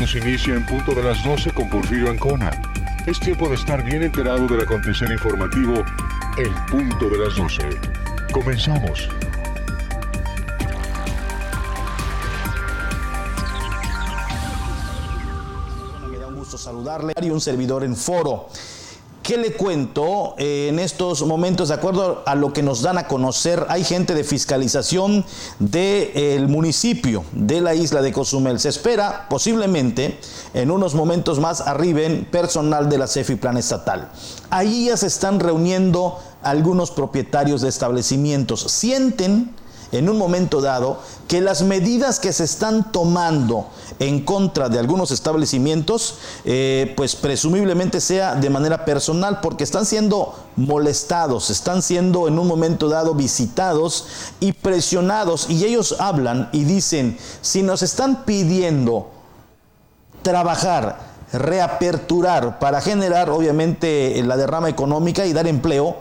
Momentos inicia en punto de las 12 con Porfirio Ancona. Es tiempo de estar bien enterado del acontecer informativo El Punto de las 12. Comenzamos. Me da un gusto saludarle y un servidor en foro. ¿Qué le cuento? Eh, en estos momentos, de acuerdo a lo que nos dan a conocer, hay gente de fiscalización del municipio de la isla de Cozumel. Se espera posiblemente en unos momentos más arriben personal de la CEFI Plan Estatal. Ahí ya se están reuniendo algunos propietarios de establecimientos. Sienten en un momento dado que las medidas que se están tomando en contra de algunos establecimientos, eh, pues presumiblemente sea de manera personal, porque están siendo molestados, están siendo en un momento dado visitados y presionados, y ellos hablan y dicen, si nos están pidiendo trabajar, reaperturar para generar obviamente la derrama económica y dar empleo,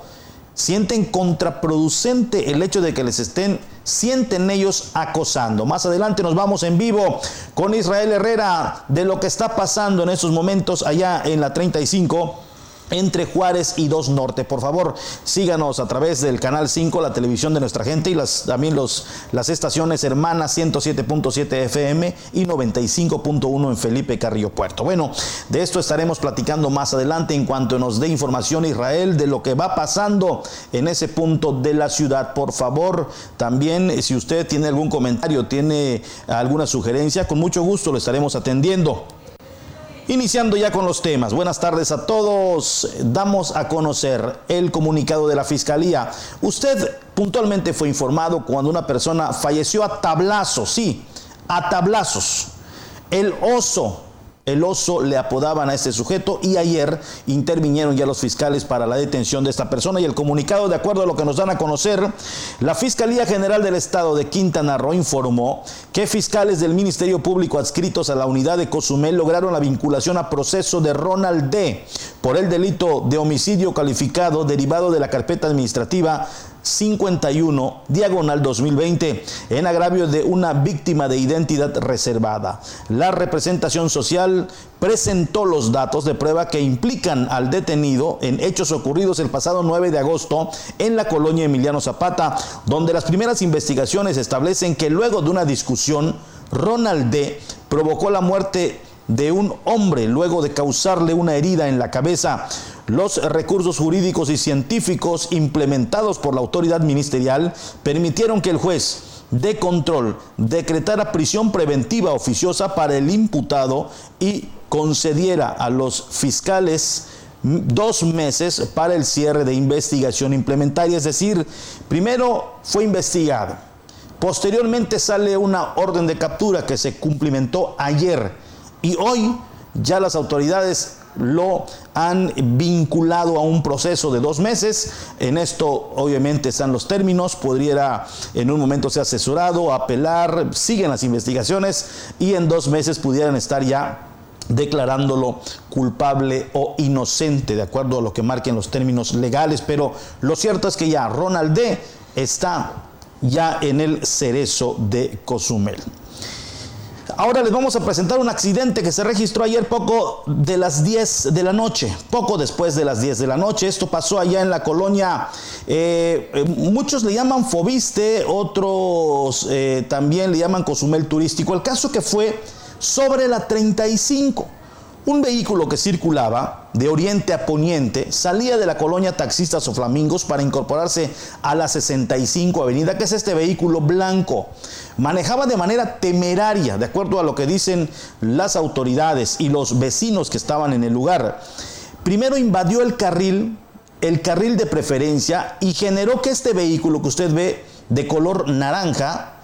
sienten contraproducente el hecho de que les estén, sienten ellos acosando. Más adelante nos vamos en vivo con Israel Herrera de lo que está pasando en estos momentos allá en la 35 entre Juárez y Dos Norte. Por favor, síganos a través del canal 5, la televisión de nuestra gente y las, también los, las estaciones hermanas 107.7 FM y 95.1 en Felipe Carrillo Puerto. Bueno, de esto estaremos platicando más adelante en cuanto nos dé información Israel de lo que va pasando en ese punto de la ciudad. Por favor, también si usted tiene algún comentario, tiene alguna sugerencia, con mucho gusto lo estaremos atendiendo. Iniciando ya con los temas. Buenas tardes a todos. Damos a conocer el comunicado de la Fiscalía. Usted puntualmente fue informado cuando una persona falleció a tablazos, sí, a tablazos. El oso el oso le apodaban a este sujeto y ayer intervinieron ya los fiscales para la detención de esta persona y el comunicado, de acuerdo a lo que nos dan a conocer, la Fiscalía General del Estado de Quintana Roo informó que fiscales del Ministerio Público adscritos a la unidad de Cozumel lograron la vinculación a proceso de Ronald D. por el delito de homicidio calificado derivado de la carpeta administrativa 51, diagonal 2020, en agravio de una víctima de identidad reservada. La representación social presentó los datos de prueba que implican al detenido en hechos ocurridos el pasado 9 de agosto en la colonia Emiliano Zapata, donde las primeras investigaciones establecen que luego de una discusión, Ronald D. provocó la muerte de un hombre luego de causarle una herida en la cabeza. Los recursos jurídicos y científicos implementados por la autoridad ministerial permitieron que el juez de control decretara prisión preventiva oficiosa para el imputado y concediera a los fiscales dos meses para el cierre de investigación implementaria. Es decir, primero fue investigado, posteriormente sale una orden de captura que se cumplimentó ayer y hoy ya las autoridades lo han vinculado a un proceso de dos meses. En esto obviamente están los términos, podría en un momento ser asesorado, apelar, siguen las investigaciones y en dos meses pudieran estar ya declarándolo culpable o inocente, de acuerdo a lo que marquen los términos legales. Pero lo cierto es que ya Ronald D. está ya en el cerezo de Cozumel. Ahora les vamos a presentar un accidente que se registró ayer poco de las 10 de la noche, poco después de las 10 de la noche. Esto pasó allá en la colonia, eh, eh, muchos le llaman Fobiste, otros eh, también le llaman Cozumel Turístico. El caso que fue sobre la 35. Un vehículo que circulaba de oriente a poniente salía de la colonia Taxistas o Flamingos para incorporarse a la 65 Avenida, que es este vehículo blanco. Manejaba de manera temeraria, de acuerdo a lo que dicen las autoridades y los vecinos que estaban en el lugar. primero invadió el carril, el carril de preferencia y generó que este vehículo que usted ve de color naranja,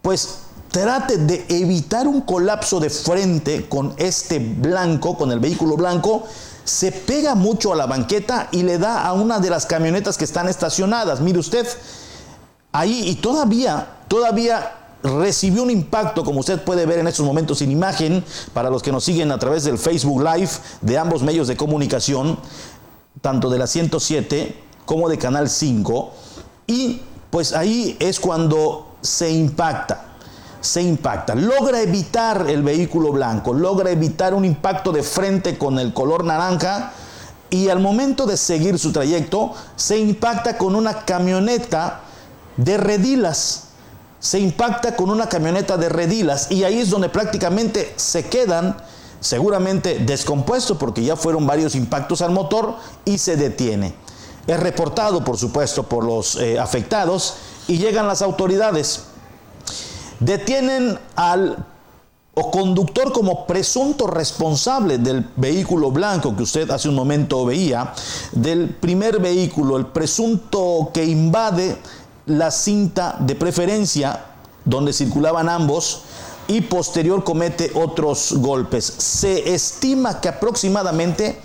pues trate de evitar un colapso de frente con este blanco, con el vehículo blanco, se pega mucho a la banqueta y le da a una de las camionetas que están estacionadas. Mire usted, ahí y todavía, todavía recibió un impacto, como usted puede ver en estos momentos sin imagen, para los que nos siguen a través del Facebook Live de ambos medios de comunicación, tanto de la 107 como de Canal 5, y pues ahí es cuando se impacta se impacta. Logra evitar el vehículo blanco, logra evitar un impacto de frente con el color naranja y al momento de seguir su trayecto se impacta con una camioneta de redilas. Se impacta con una camioneta de redilas y ahí es donde prácticamente se quedan seguramente descompuestos porque ya fueron varios impactos al motor y se detiene. Es reportado, por supuesto, por los eh, afectados y llegan las autoridades. Detienen al o conductor como presunto responsable del vehículo blanco que usted hace un momento veía, del primer vehículo, el presunto que invade la cinta de preferencia donde circulaban ambos y posterior comete otros golpes. Se estima que aproximadamente,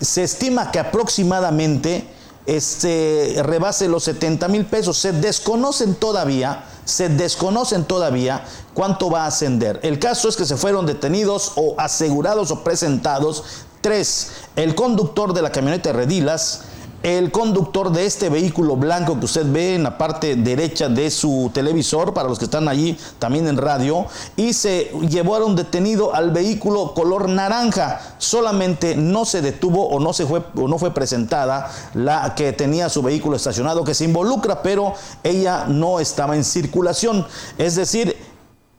se estima que aproximadamente este, rebase los 70 mil pesos. Se desconocen todavía se desconocen todavía cuánto va a ascender. El caso es que se fueron detenidos o asegurados o presentados tres, el conductor de la camioneta Redilas, el conductor de este vehículo blanco que usted ve en la parte derecha de su televisor, para los que están allí también en radio, y se llevaron detenido al vehículo color naranja. Solamente no se detuvo o no, se fue, o no fue presentada la que tenía su vehículo estacionado, que se involucra, pero ella no estaba en circulación. Es decir,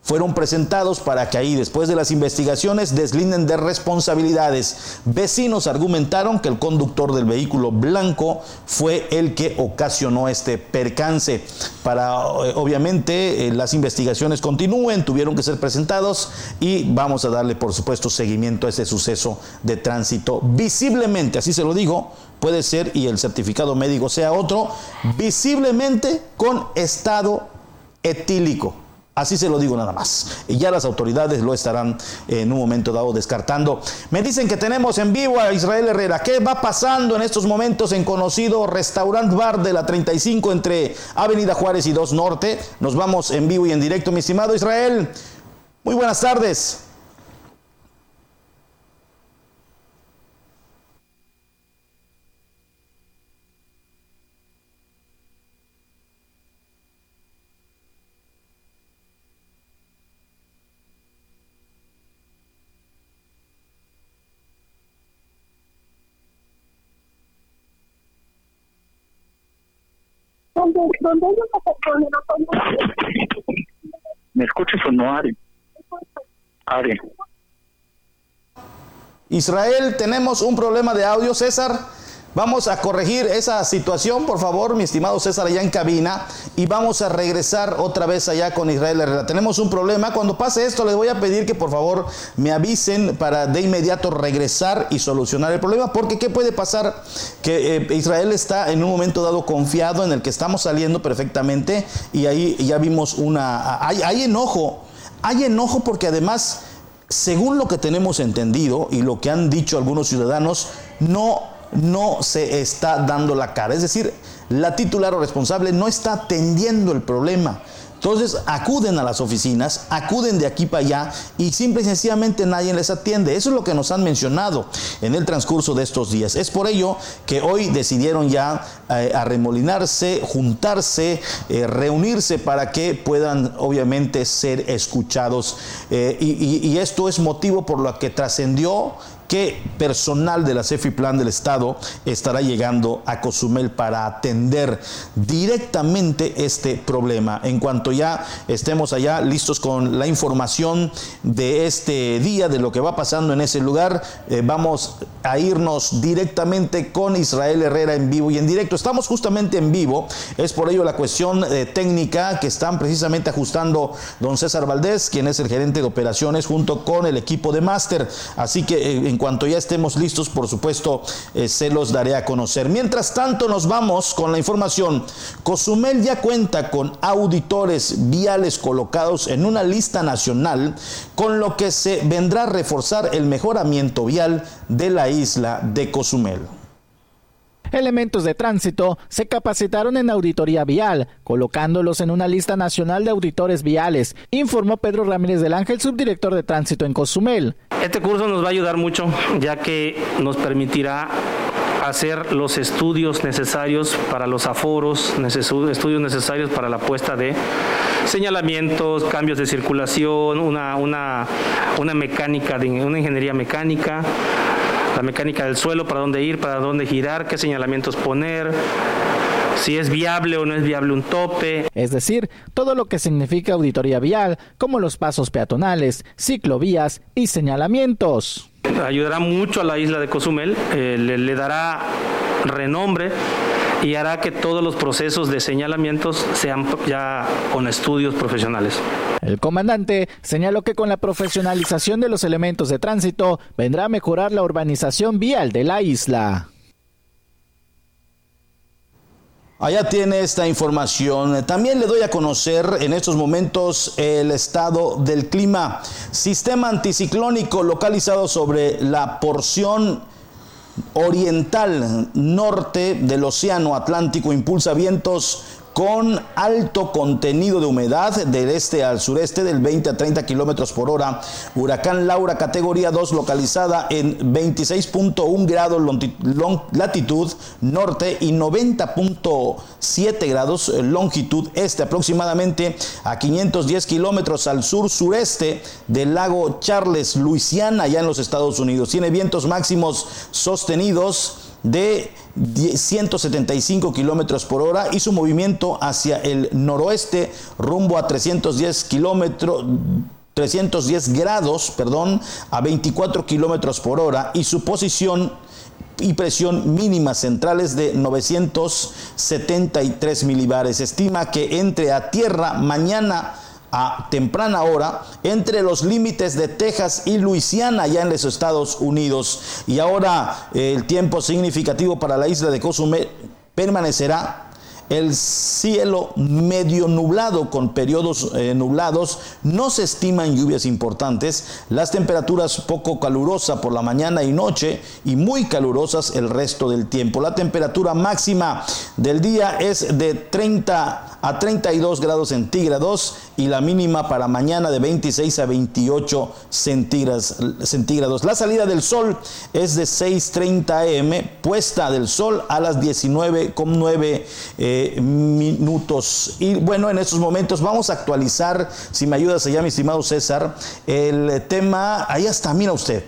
fueron presentados para que ahí, después de las investigaciones, deslinden de responsabilidades. Vecinos argumentaron que el conductor del vehículo blanco fue el que ocasionó este percance. Para, eh, obviamente, eh, las investigaciones continúen, tuvieron que ser presentados y vamos a darle, por supuesto, seguimiento a ese suceso de tránsito. Visiblemente, así se lo digo, puede ser, y el certificado médico sea otro, visiblemente con estado etílico. Así se lo digo nada más. Y ya las autoridades lo estarán en un momento dado descartando. Me dicen que tenemos en vivo a Israel Herrera. ¿Qué va pasando en estos momentos en conocido restaurant bar de la 35 entre Avenida Juárez y 2 Norte? Nos vamos en vivo y en directo, mi estimado Israel. Muy buenas tardes. ¿Me escuchas o no, Ari? Ari. Israel, tenemos un problema de audio, César. Vamos a corregir esa situación, por favor, mi estimado César, allá en cabina, y vamos a regresar otra vez allá con Israel Herrera. Tenemos un problema. Cuando pase esto, les voy a pedir que por favor me avisen para de inmediato regresar y solucionar el problema, porque ¿qué puede pasar? Que eh, Israel está en un momento dado confiado en el que estamos saliendo perfectamente, y ahí ya vimos una. Hay, hay enojo, hay enojo porque además. Según lo que tenemos entendido y lo que han dicho algunos ciudadanos, no no se está dando la cara. Es decir, la titular o responsable no está atendiendo el problema. Entonces acuden a las oficinas, acuden de aquí para allá y simple y sencillamente nadie les atiende. Eso es lo que nos han mencionado en el transcurso de estos días. Es por ello que hoy decidieron ya eh, arremolinarse, juntarse, eh, reunirse para que puedan obviamente ser escuchados. Eh, y, y esto es motivo por lo que trascendió que personal de la Plan del Estado estará llegando a Cozumel para atender directamente este problema. En cuanto ya estemos allá listos con la información de este día, de lo que va pasando en ese lugar, eh, vamos a irnos directamente con Israel Herrera en vivo y en directo. Estamos justamente en vivo, es por ello la cuestión eh, técnica que están precisamente ajustando don César Valdés, quien es el gerente de operaciones, junto con el equipo de máster. Así que eh, en cuanto ya estemos listos, por supuesto, eh, se los daré a conocer. Mientras tanto, nos vamos con la información. Cozumel ya cuenta con auditores viales colocados en una lista nacional, con lo que se vendrá a reforzar el mejoramiento vial de la isla de Cozumel. Elementos de tránsito se capacitaron en auditoría vial, colocándolos en una lista nacional de auditores viales, informó Pedro Ramírez del Ángel, subdirector de tránsito en Cozumel. Este curso nos va a ayudar mucho, ya que nos permitirá hacer los estudios necesarios para los aforos, estudios necesarios para la puesta de señalamientos, cambios de circulación, una, una, mecánica, de, una ingeniería mecánica, mecánica del suelo, para dónde ir, para dónde girar, qué señalamientos poner, si es viable o no es viable un tope. Es decir, todo lo que significa auditoría vial, como los pasos peatonales, ciclovías y señalamientos. Ayudará mucho a la isla de Cozumel, eh, le dará renombre y hará que todos los procesos de señalamientos sean ya con estudios profesionales. El comandante señaló que con la profesionalización de los elementos de tránsito vendrá a mejorar la urbanización vial de la isla. Allá tiene esta información. También le doy a conocer en estos momentos el estado del clima. Sistema anticiclónico localizado sobre la porción oriental norte del Océano Atlántico impulsa vientos con alto contenido de humedad del este al sureste del 20 a 30 kilómetros por hora. Huracán Laura, categoría 2, localizada en 26.1 grados latitud norte y 90.7 grados longitud este, aproximadamente a 510 kilómetros al sur sureste del lago Charles, Luisiana, allá en los Estados Unidos. Tiene vientos máximos sostenidos de 175 kilómetros por hora y su movimiento hacia el noroeste rumbo a 310 kilómetros 310 grados, perdón, a 24 kilómetros por hora y su posición y presión mínima centrales de 973 milibares. Estima que entre a tierra mañana a temprana hora entre los límites de Texas y Luisiana, ya en los Estados Unidos. Y ahora el tiempo significativo para la isla de Cozumel permanecerá el cielo medio nublado con periodos eh, nublados, no se estiman lluvias importantes, las temperaturas poco calurosas por la mañana y noche y muy calurosas el resto del tiempo. La temperatura máxima del día es de 30 a 32 grados centígrados y la mínima para mañana de 26 a 28 centígrados. La salida del sol es de 6.30 am, puesta del sol a las 19.9 eh, minutos. Y bueno, en estos momentos vamos a actualizar, si me ayudas allá, mi estimado César, el tema, ahí está, mira usted.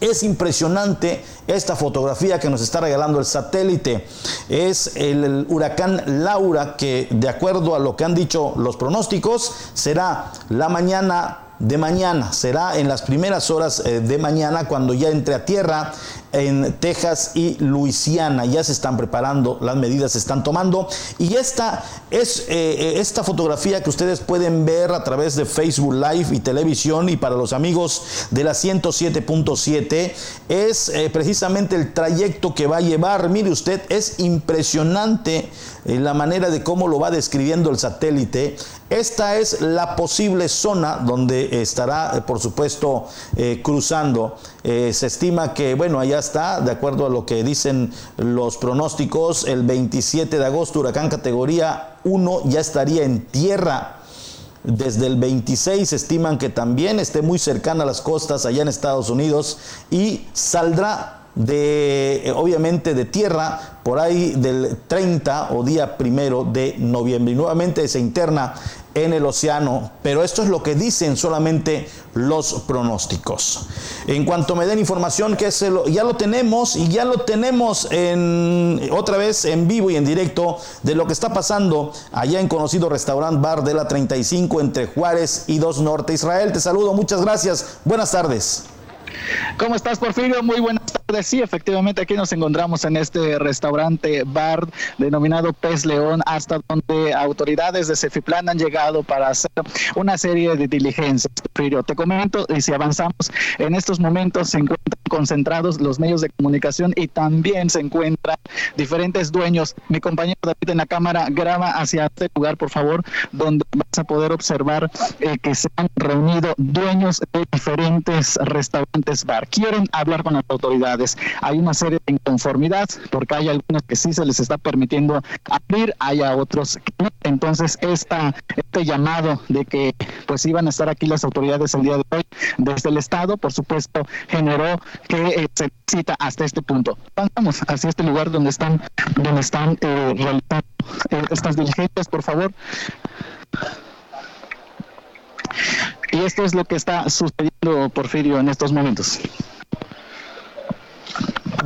Es impresionante esta fotografía que nos está regalando el satélite. Es el, huracán Laura que, de acuerdo a lo que han dicho los pronósticos, será la mañana de mañana. Será en las primeras horas eh, de mañana cuando ya entre a tierra en Texas y Luisiana. Ya se están preparando, las medidas se están tomando. Y esta es eh, eh, esta fotografía que ustedes pueden ver a través de Facebook Live y televisión y para los amigos de la 107.7 es precisamente el trayecto que va a llevar. Mire usted, es impresionante la manera de cómo lo va describiendo el satélite. Esta es la posible zona donde estará, por supuesto, cruzando. se estima que, bueno, allá está, de acuerdo a lo que dicen los pronósticos, el 27 de agosto, huracán categoría 1 ya estaría en tierra. Desde el 26 estiman que también esté muy cercana a las costas allá en Estados Unidos y saldrá de, obviamente, de tierra por ahí del 30 o día primero de noviembre. Y nuevamente se interna en el océano, pero esto es lo que dicen solamente los pronósticos. En cuanto me den información, que ya lo tenemos y ya lo tenemos en, otra vez en vivo y en directo de lo que está pasando allá en conocido restaurante bar de la 35 entre Juárez y Dos Norte. Israel, te saludo, muchas gracias, buenas tardes. ¿Cómo estás, Porfirio? Muy buenas tardes. Sí, efectivamente, aquí nos encontramos en este restaurante bar denominado Pez León, hasta donde autoridades de Cefiplan han llegado para hacer una serie de diligencias. Porfirio, te comento, y si avanzamos, en estos momentos se encuentra concentrados los medios de comunicación y también se encuentran diferentes dueños. Mi compañero David en la cámara graba hacia este lugar, por favor, donde vas a poder observar eh, que se han reunido dueños de diferentes restaurantes bar. Quieren hablar con las autoridades. Hay una serie de inconformidad porque hay algunos que sí se les está permitiendo abrir, hay a otros que no. Entonces, esta, este llamado de que pues iban a estar aquí las autoridades el día de hoy desde el Estado, por supuesto, generó que eh, se cita hasta este punto. Vamos hacia este lugar donde están, donde están eh, realizando eh, estas diligencias, por favor. Y esto es lo que está sucediendo, Porfirio, en estos momentos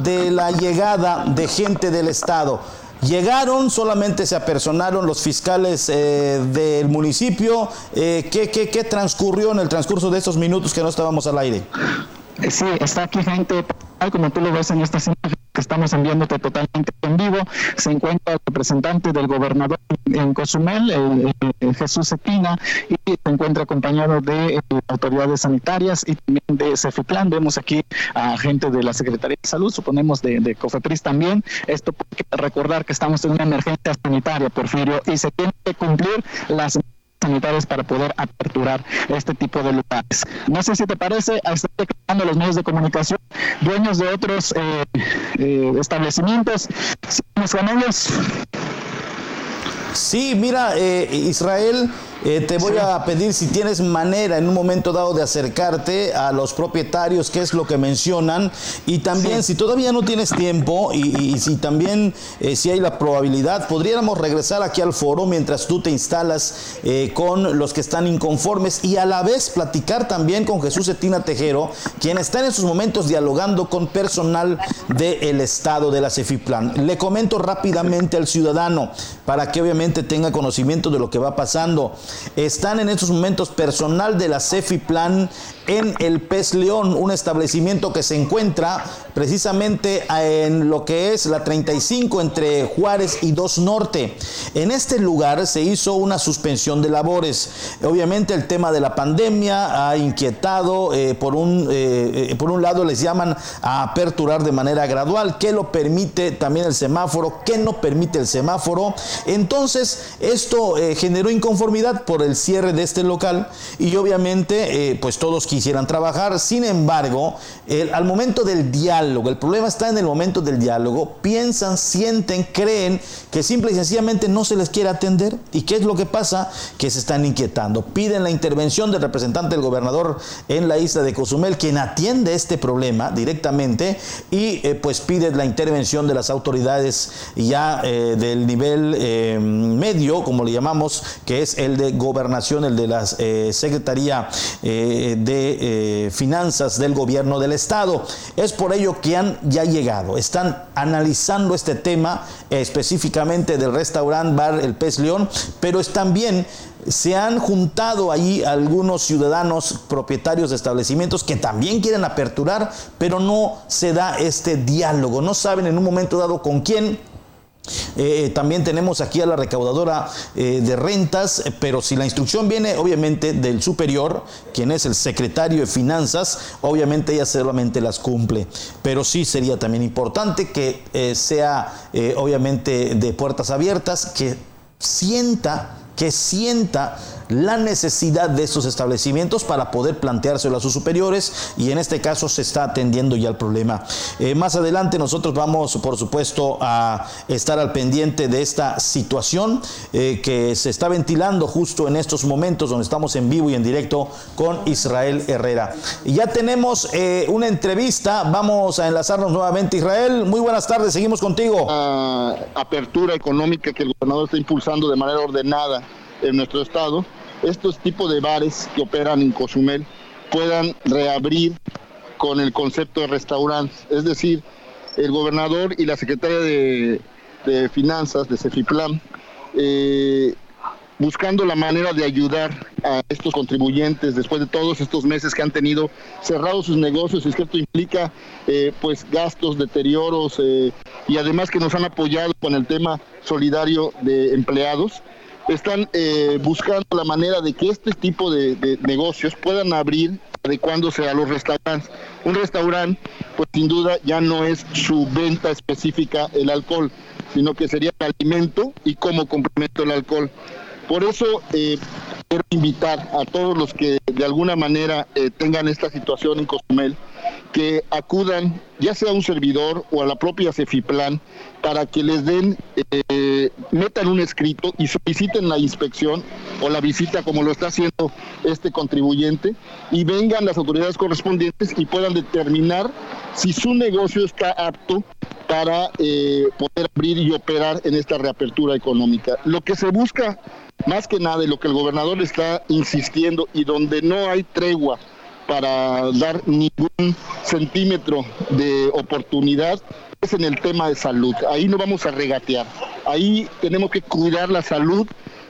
de la llegada de gente del Estado. Llegaron, solamente se apersonaron los fiscales eh, del municipio. Eh, ¿qué, qué, qué transcurrió en el transcurso de estos minutos que no estábamos al aire? Sí, está aquí gente, como tú lo ves en estas imágenes estamos enviándote totalmente en vivo. Se encuentra el representante del gobernador en Cozumel, el, Jesús Cepina, y se encuentra acompañado de eh, autoridades sanitarias y también de Cefiplan. Vemos aquí a gente de la Secretaría de Salud, suponemos de, de Cofepris también. Esto porque recordar que estamos en una emergencia sanitaria, Porfirio, y se tiene que cumplir las sanitarias para poder aperturar este tipo de lugares. No sé si te parece, están declarando los medios de comunicación, dueños de otros eh, eh, establecimientos. con ellos. Sí, mira, eh, Israel eh, te voy a pedir si tienes manera en un momento dado de acercarte a los propietarios, qué es lo que mencionan, y también si todavía no tienes tiempo y, si también eh, si hay la probabilidad, podríamos regresar aquí al foro mientras tú te instalas eh, con los que están inconformes y a la vez platicar también con Jesús Etina Tejero, quien está en esos momentos dialogando con personal del Estado de la Cefiplan. Le comento rápidamente al ciudadano para que obviamente tenga conocimiento de lo que va pasando. Están en estos momentos personal de la Cefiplan en el Pez León, un establecimiento que se encuentra precisamente en lo que es la 35 entre Juárez y 2 Norte. En este lugar se hizo una suspensión de labores. Obviamente el tema de la pandemia ha inquietado, eh, por, un, eh, eh, por un lado les llaman a aperturar de manera gradual, que lo permite también el semáforo, que no permite el semáforo. Entonces esto generó inconformidad por el cierre de este local y obviamente pues todos quisieran trabajar. Sin embargo, al momento del diálogo, el problema está en el momento del diálogo, piensan, sienten, creen que simple y sencillamente no se les quiere atender. ¿Y qué es lo que pasa? Que se están inquietando. Piden la intervención del representante del gobernador en la isla de Cozumel, quien atiende este problema directamente y eh, pues pide la intervención de las autoridades ya eh, del nivel eh, medio, como le llamamos, que es el de gobernación, el de la Secretaría de eh, finanzas del gobierno del estado. Es por ello que han ya llegado, están analizando este tema específicamente del restaurante bar El Pez León, pero también se han juntado allí algunos ciudadanos propietarios de establecimientos que también quieren aperturar, pero no se da este diálogo, no saben en un momento dado con quién eh, eh, también tenemos aquí a la recaudadora eh, de rentas, pero si la instrucción viene obviamente del superior, quien es el secretario de finanzas, obviamente ella solamente las cumple. Pero sí sería también importante que sea obviamente de puertas abiertas, que sienta, que sienta la necesidad de estos establecimientos para poder planteárselo a sus superiores y en este caso se está atendiendo ya el problema. Eh, más adelante nosotros vamos, por supuesto, a estar al pendiente de esta situación eh, que se está ventilando justo en estos momentos donde estamos en vivo y en directo con Israel Herrera. Ya tenemos eh, una entrevista, vamos a enlazarnos nuevamente Israel. Muy buenas tardes, seguimos contigo. apertura económica que el gobernador está impulsando de manera ordenada en nuestro estado estos tipos de bares que operan en Cozumel puedan reabrir con el concepto de restaurantes. Es decir, el gobernador y la secretaria de, Finanzas de Cefiplan, eh, buscando la manera de ayudar a estos contribuyentes después de todos estos meses que han tenido cerrados sus negocios, y es que esto implica eh, pues gastos, deterioros eh, y además que nos han apoyado con el tema solidario de empleados están eh, buscando la manera de que este tipo de, negocios puedan abrir adecuándose a los restaurantes. Un restaurante, pues sin duda ya no es su venta específica el alcohol, sino que sería el alimento y cómo complemento el alcohol. Por eso eh, quiero invitar a todos los que de alguna manera eh, tengan esta situación en Cozumel, que acudan ya sea a un servidor o a la propia Cefiplan para que les den, eh, metan un escrito y soliciten la inspección o la visita como lo está haciendo este contribuyente y vengan las autoridades correspondientes y puedan determinar si su negocio está apto para poder abrir y operar en esta reapertura económica. Lo que se busca más que nada, lo que el gobernador está insistiendo y donde no hay tregua para dar ningún centímetro de oportunidad es en el tema de salud. Ahí no vamos a regatear. Ahí tenemos que cuidar la salud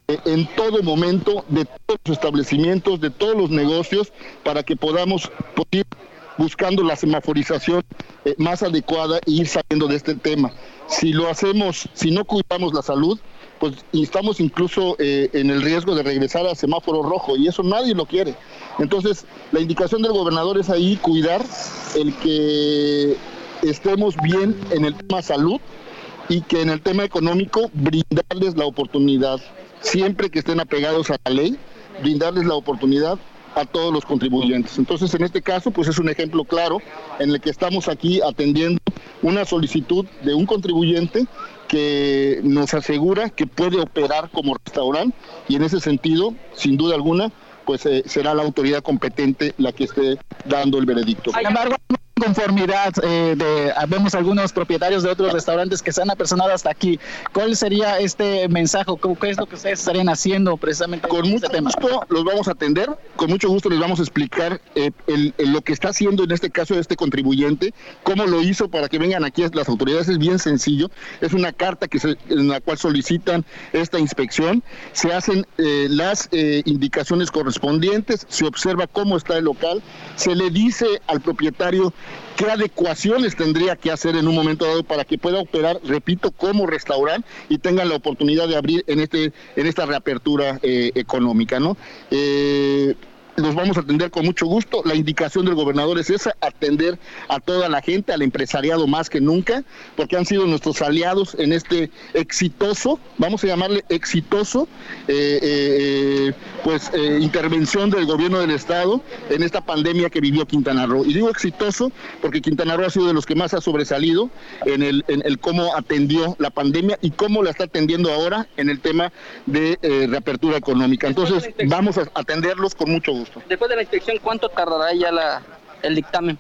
eh, en todo momento de todos los establecimientos, de todos los negocios, para que podamos ir buscando la semaforización eh, más adecuada e ir saliendo de este tema. Si lo hacemos, si no cuidamos la salud, pues estamos incluso eh, en el riesgo de regresar a semáforo rojo y eso nadie lo quiere. Entonces, la indicación del gobernador es ahí cuidar el que estemos bien en el tema salud y que en el tema económico brindarles la oportunidad, siempre que estén apegados a la ley, brindarles la oportunidad a todos los contribuyentes. Entonces, en este caso, pues es un ejemplo claro en el que estamos aquí atendiendo una solicitud de un contribuyente que nos asegura que puede operar como restaurante y en ese sentido, sin duda alguna, pues eh, será la autoridad competente la que esté dando el veredicto. Conformidad eh, de vemos algunos propietarios de otros restaurantes que se han apersonado hasta aquí. ¿Cuál sería este mensaje? ¿Qué es lo que ustedes estarían haciendo precisamente con mucho este gusto los vamos a atender, con mucho gusto les vamos a explicar eh, lo que está haciendo en este caso este contribuyente, cómo lo hizo para que vengan aquí las autoridades es bien sencillo, es una carta que en la cual solicitan esta inspección, se hacen eh, las indicaciones correspondientes, se observa cómo está el local, se le dice al propietario qué adecuaciones tendría que hacer en un momento dado para que pueda operar, repito, como restaurante y tengan la oportunidad de abrir en este en esta reapertura eh, económica, ¿no? Eh, los vamos a atender con mucho gusto. La indicación del gobernador es esa, atender a toda la gente, al empresariado más que nunca, porque han sido nuestros aliados en este exitoso, vamos a llamarle exitoso, eh, eh, eh, pues intervención del gobierno del estado en esta pandemia que vivió Quintana Roo. Y digo exitoso porque Quintana Roo ha sido de los que más ha sobresalido en el, en el cómo atendió la pandemia y cómo la está atendiendo ahora en el tema de reapertura económica. Entonces, vamos a atenderlos con mucho gusto. Después de la inspección, ¿cuánto tardará ya la, el dictamen?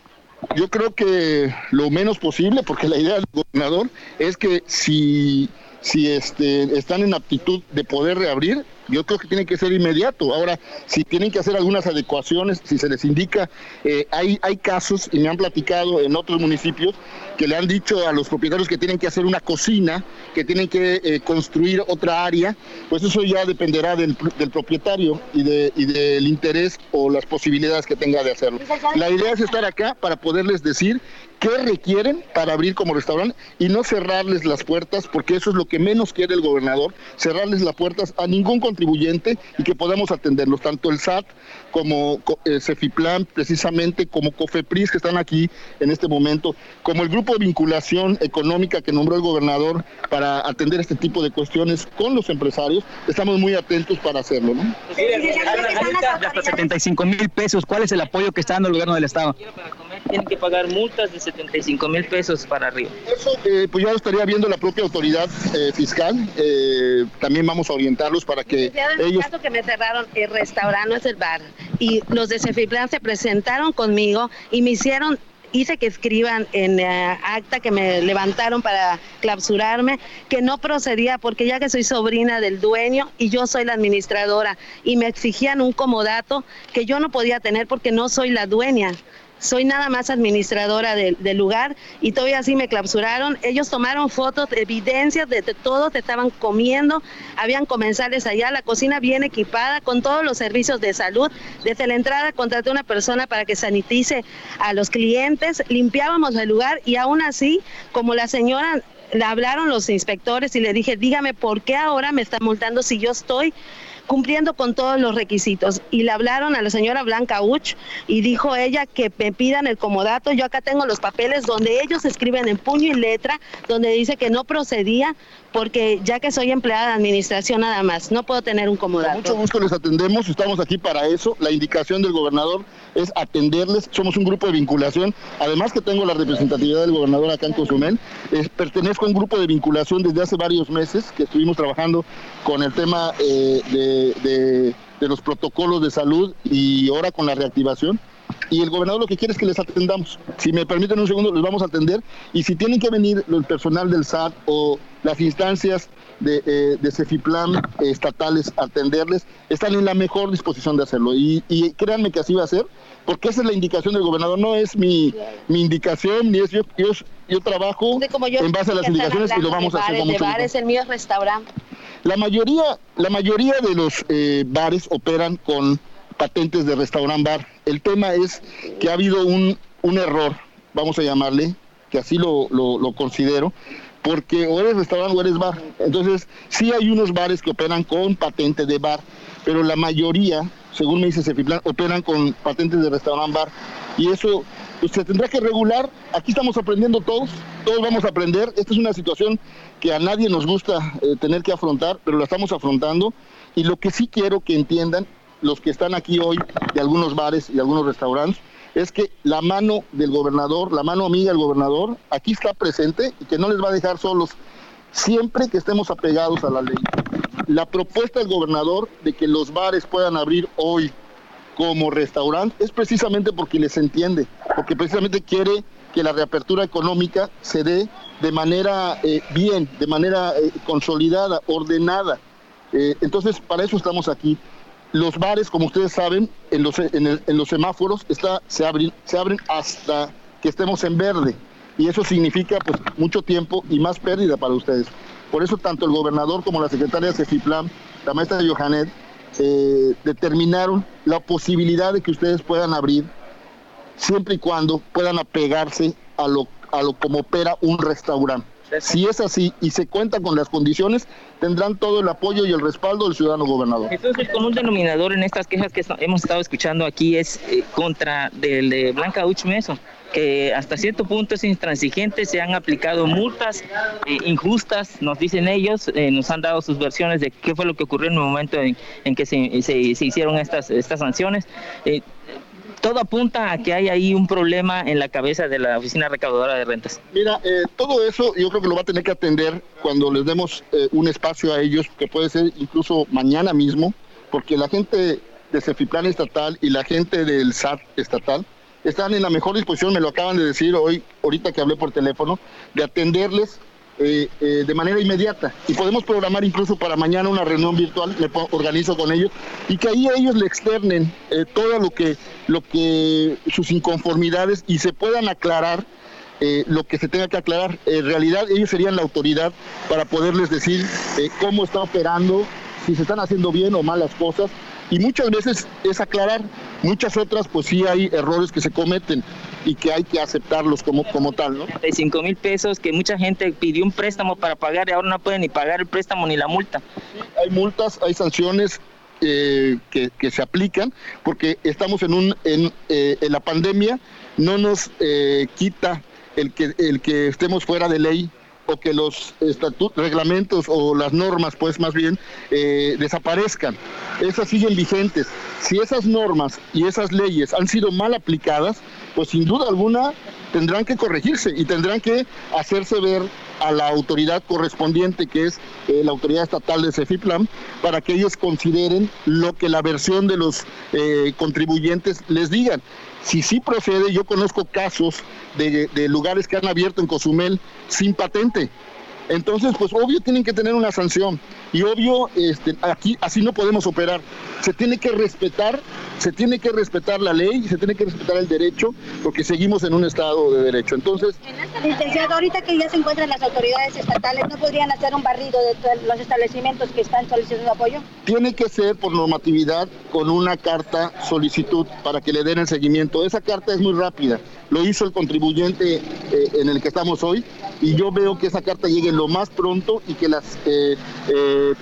Yo creo que lo menos posible, porque la idea del gobernador es que si, si este, están en aptitud de poder reabrir, yo creo que tiene que ser inmediato. Ahora, si tienen que hacer algunas adecuaciones, si se les indica, eh, hay, hay casos, y me han platicado en otros municipios, que le han dicho a los propietarios que tienen que hacer una cocina, que tienen que eh, construir otra área, pues eso ya dependerá del, propietario y, de, y del interés o las posibilidades que tenga de hacerlo. La idea es estar acá para poderles decir qué requieren para abrir como restaurante y no cerrarles las puertas, porque eso es lo que menos quiere el gobernador, cerrarles las puertas a ningún contribuyente y que podamos atenderlos, tanto el SAT como eh, Cefiplan, precisamente como COFEPRIS, que están aquí en este momento, como el grupo de vinculación económica que nombró el gobernador para atender este tipo de cuestiones con los empresarios, estamos muy atentos para hacerlo. ¿no? hasta 75 mil pesos, ¿cuál es el apoyo que está dando el gobierno del Estado? Tienen que pagar multas de 75 mil pesos para arriba. Eso eh, pues ya lo estaría viendo la propia autoridad eh, fiscal, también vamos a orientarlos para que ellos... caso que me cerraron el restaurante, no es el bar y los de Cefiplan se presentaron conmigo y me hicieron hice que escriban en eh, acta que me levantaron para clausurarme que no procedía porque ya que soy sobrina del dueño y yo soy la administradora y me exigían un comodato que yo no podía tener porque no soy la dueña soy nada más administradora del lugar y todavía así me clausuraron. Ellos tomaron fotos, evidencias de, de todo, te estaban comiendo, habían comensales allá, la cocina bien equipada con todos los servicios de salud. Desde la entrada contraté una persona para que sanitice a los clientes, limpiábamos el lugar y aún así, como la señora le hablaron los inspectores y le dije, dígame por qué ahora me están multando si yo estoy cumpliendo con todos los requisitos. Y le hablaron a la señora Blanca Uch y dijo ella que me pidan el comodato. Yo acá tengo los papeles donde ellos escriben en puño y letra, donde dice que no procedía porque ya que soy empleada de administración nada más, no puedo tener un comodato. Con mucho gusto les atendemos, estamos aquí para eso. La indicación del gobernador es atenderles. Somos un grupo de vinculación. Además que tengo la representatividad del gobernador acá en Cozumel, pertenezco a un grupo de vinculación desde hace varios meses que estuvimos trabajando con el tema eh, de, de los protocolos de salud y ahora con la reactivación y el gobernador lo que quiere es que les atendamos. Si me permiten un segundo, les vamos a atender y si tienen que venir el personal del SAT o las instancias de, eh, de Cefiplan estatales a atenderles, están en la mejor disposición de hacerlo. Y, créanme que así va a ser, porque esa es la indicación del gobernador, no es mi, mi indicación, ni es yo, yo, trabajo en base a las indicaciones y lo vamos a hacer mucho bares, el mío es restaurante. La mayoría, la mayoría de los eh, bares operan con patentes de restaurant bar. El tema es que ha habido un, un error, vamos a llamarle, que así lo, lo, considero, porque o eres restaurante o eres bar. Entonces, sí hay unos bares que operan con patente de bar, pero la mayoría, según me dice Cefiplan, operan con patentes de restaurant bar. Y eso se tendrá que regular. Aquí estamos aprendiendo todos, todos vamos a aprender. Esta es una situación que a nadie nos gusta eh, tener que afrontar, pero la estamos afrontando. Y lo que sí quiero que entiendan los que están aquí hoy de algunos bares y algunos restaurantes, es que la mano del gobernador, la mano amiga del gobernador, aquí está presente y que no les va a dejar solos siempre que estemos apegados a la ley. La propuesta del gobernador de que los bares puedan abrir hoy como restaurante es precisamente porque les entiende, porque precisamente quiere que la reapertura económica se dé de manera eh, bien, de manera eh, consolidada, ordenada. Eh, entonces, para eso estamos aquí. Los bares, como ustedes saben, en los, en, los semáforos está, se, abren, se abren hasta que estemos en verde. Y eso significa pues, mucho tiempo y más pérdida para ustedes. Por eso tanto el gobernador como la secretaria de Cefiplan, la maestra Johanet, eh, determinaron la posibilidad de que ustedes puedan abrir siempre y cuando puedan apegarse a lo, a lo como opera un restaurante. Si es así y se cuenta con las condiciones, tendrán todo el apoyo y el respaldo del ciudadano gobernador. Entonces, el común denominador en estas quejas que hemos estado escuchando aquí es eh, contra del de Blanca Uchmeso que hasta cierto punto es intransigente, se han aplicado multas eh, injustas, nos dicen ellos, eh, nos han dado sus versiones de qué fue lo que ocurrió en el momento en, que se, se, hicieron estas, estas sanciones todo apunta a que hay ahí un problema en la cabeza de la oficina recaudadora de rentas. Mira, eh, todo eso yo creo que lo va a tener que atender cuando les demos eh, un espacio a ellos, que puede ser incluso mañana mismo, porque la gente de Cefiplan estatal y la gente del SAT estatal están en la mejor disposición, me lo acaban de decir hoy, ahorita que hablé por teléfono, de atenderles eh, eh, de manera inmediata. Y podemos programar incluso para mañana una reunión virtual, me organizo con ellos y que ahí ellos le externen eh, todo lo que, lo que sus inconformidades y se puedan aclarar lo que se tenga que aclarar. En realidad ellos serían la autoridad para poderles decir cómo está operando, si se están haciendo bien o mal las cosas. Y muchas veces es aclarar, muchas otras pues sí hay errores que se cometen y que hay que aceptarlos como, como tal, ¿no? De 5 mil pesos que mucha gente pidió un préstamo para pagar y ahora no pueden ni pagar el préstamo ni la multa. hay multas, hay sanciones eh, que, que, se aplican porque estamos en, un, en, eh, en la pandemia, no nos eh, quita el que, el que estemos fuera de ley o que los estatutos, reglamentos o las normas, pues más bien, eh, desaparezcan. Esas siguen vigentes. Si esas normas y esas leyes han sido mal aplicadas, pues sin duda alguna tendrán que corregirse y tendrán que hacerse ver a la autoridad correspondiente, que es eh, la autoridad estatal de Cefiplan, para que ellos consideren lo que la versión de los eh, contribuyentes les digan. Si sí procede, yo conozco casos de, de lugares que han abierto en Cozumel sin patente. Entonces, pues obvio tienen que tener una sanción y obvio este, aquí así no podemos operar. Se tiene que respetar, se tiene que respetar la ley, se tiene que respetar el derecho, porque seguimos en un estado de derecho. Entonces, licenciado, ahorita que ya se encuentran las autoridades estatales, ¿no podrían hacer un barrido de los establecimientos que están solicitando apoyo? Tiene que ser por normatividad con una carta solicitud para que le den el seguimiento. Esa carta es muy rápida. Lo hizo el contribuyente eh, en el que estamos hoy y yo veo que esa carta llegue lo más pronto y que las eh, eh,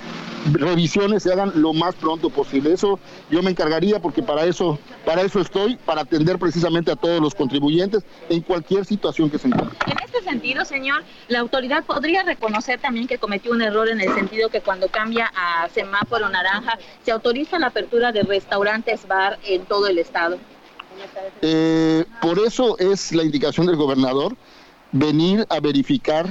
revisiones se hagan lo más pronto posible. Eso yo me encargaría porque para eso, para eso estoy, para atender precisamente a todos los contribuyentes en cualquier situación que se encuentre. En este sentido, señor, la autoridad podría reconocer también que cometió un error en el sentido que cuando cambia a semáforo naranja se autoriza la apertura de restaurantes bar en todo el estado. Eh, por eso es la indicación del gobernador venir a verificar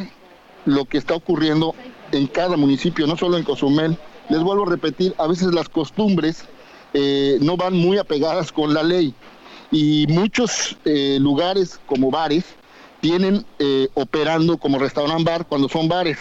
lo que está ocurriendo en cada municipio, no solo en Cozumel. Les vuelvo a repetir, a veces las costumbres eh, no van muy apegadas con la ley. Y muchos eh, lugares como bares tienen eh, operando como restaurant bar cuando son bares.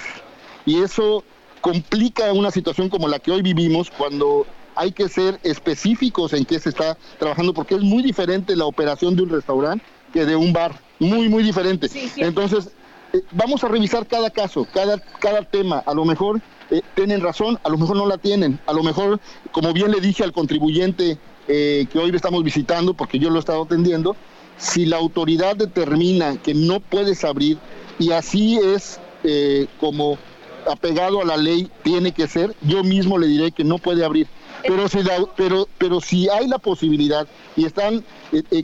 Y eso complica una situación como la que hoy vivimos cuando hay que ser específicos en qué se está trabajando porque es muy diferente la operación de un restaurante que de un bar, muy muy diferente. Entonces eh, vamos a revisar cada caso, cada, cada tema. A lo mejor eh, tienen razón, a lo mejor no la tienen. A lo mejor, como bien le dije al contribuyente eh, que hoy estamos visitando, porque yo lo he estado atendiendo, si la autoridad determina que no puedes abrir y así es como apegado a la ley tiene que ser, yo mismo le diré que no puede abrir. Pero si, pero, pero si hay la posibilidad y están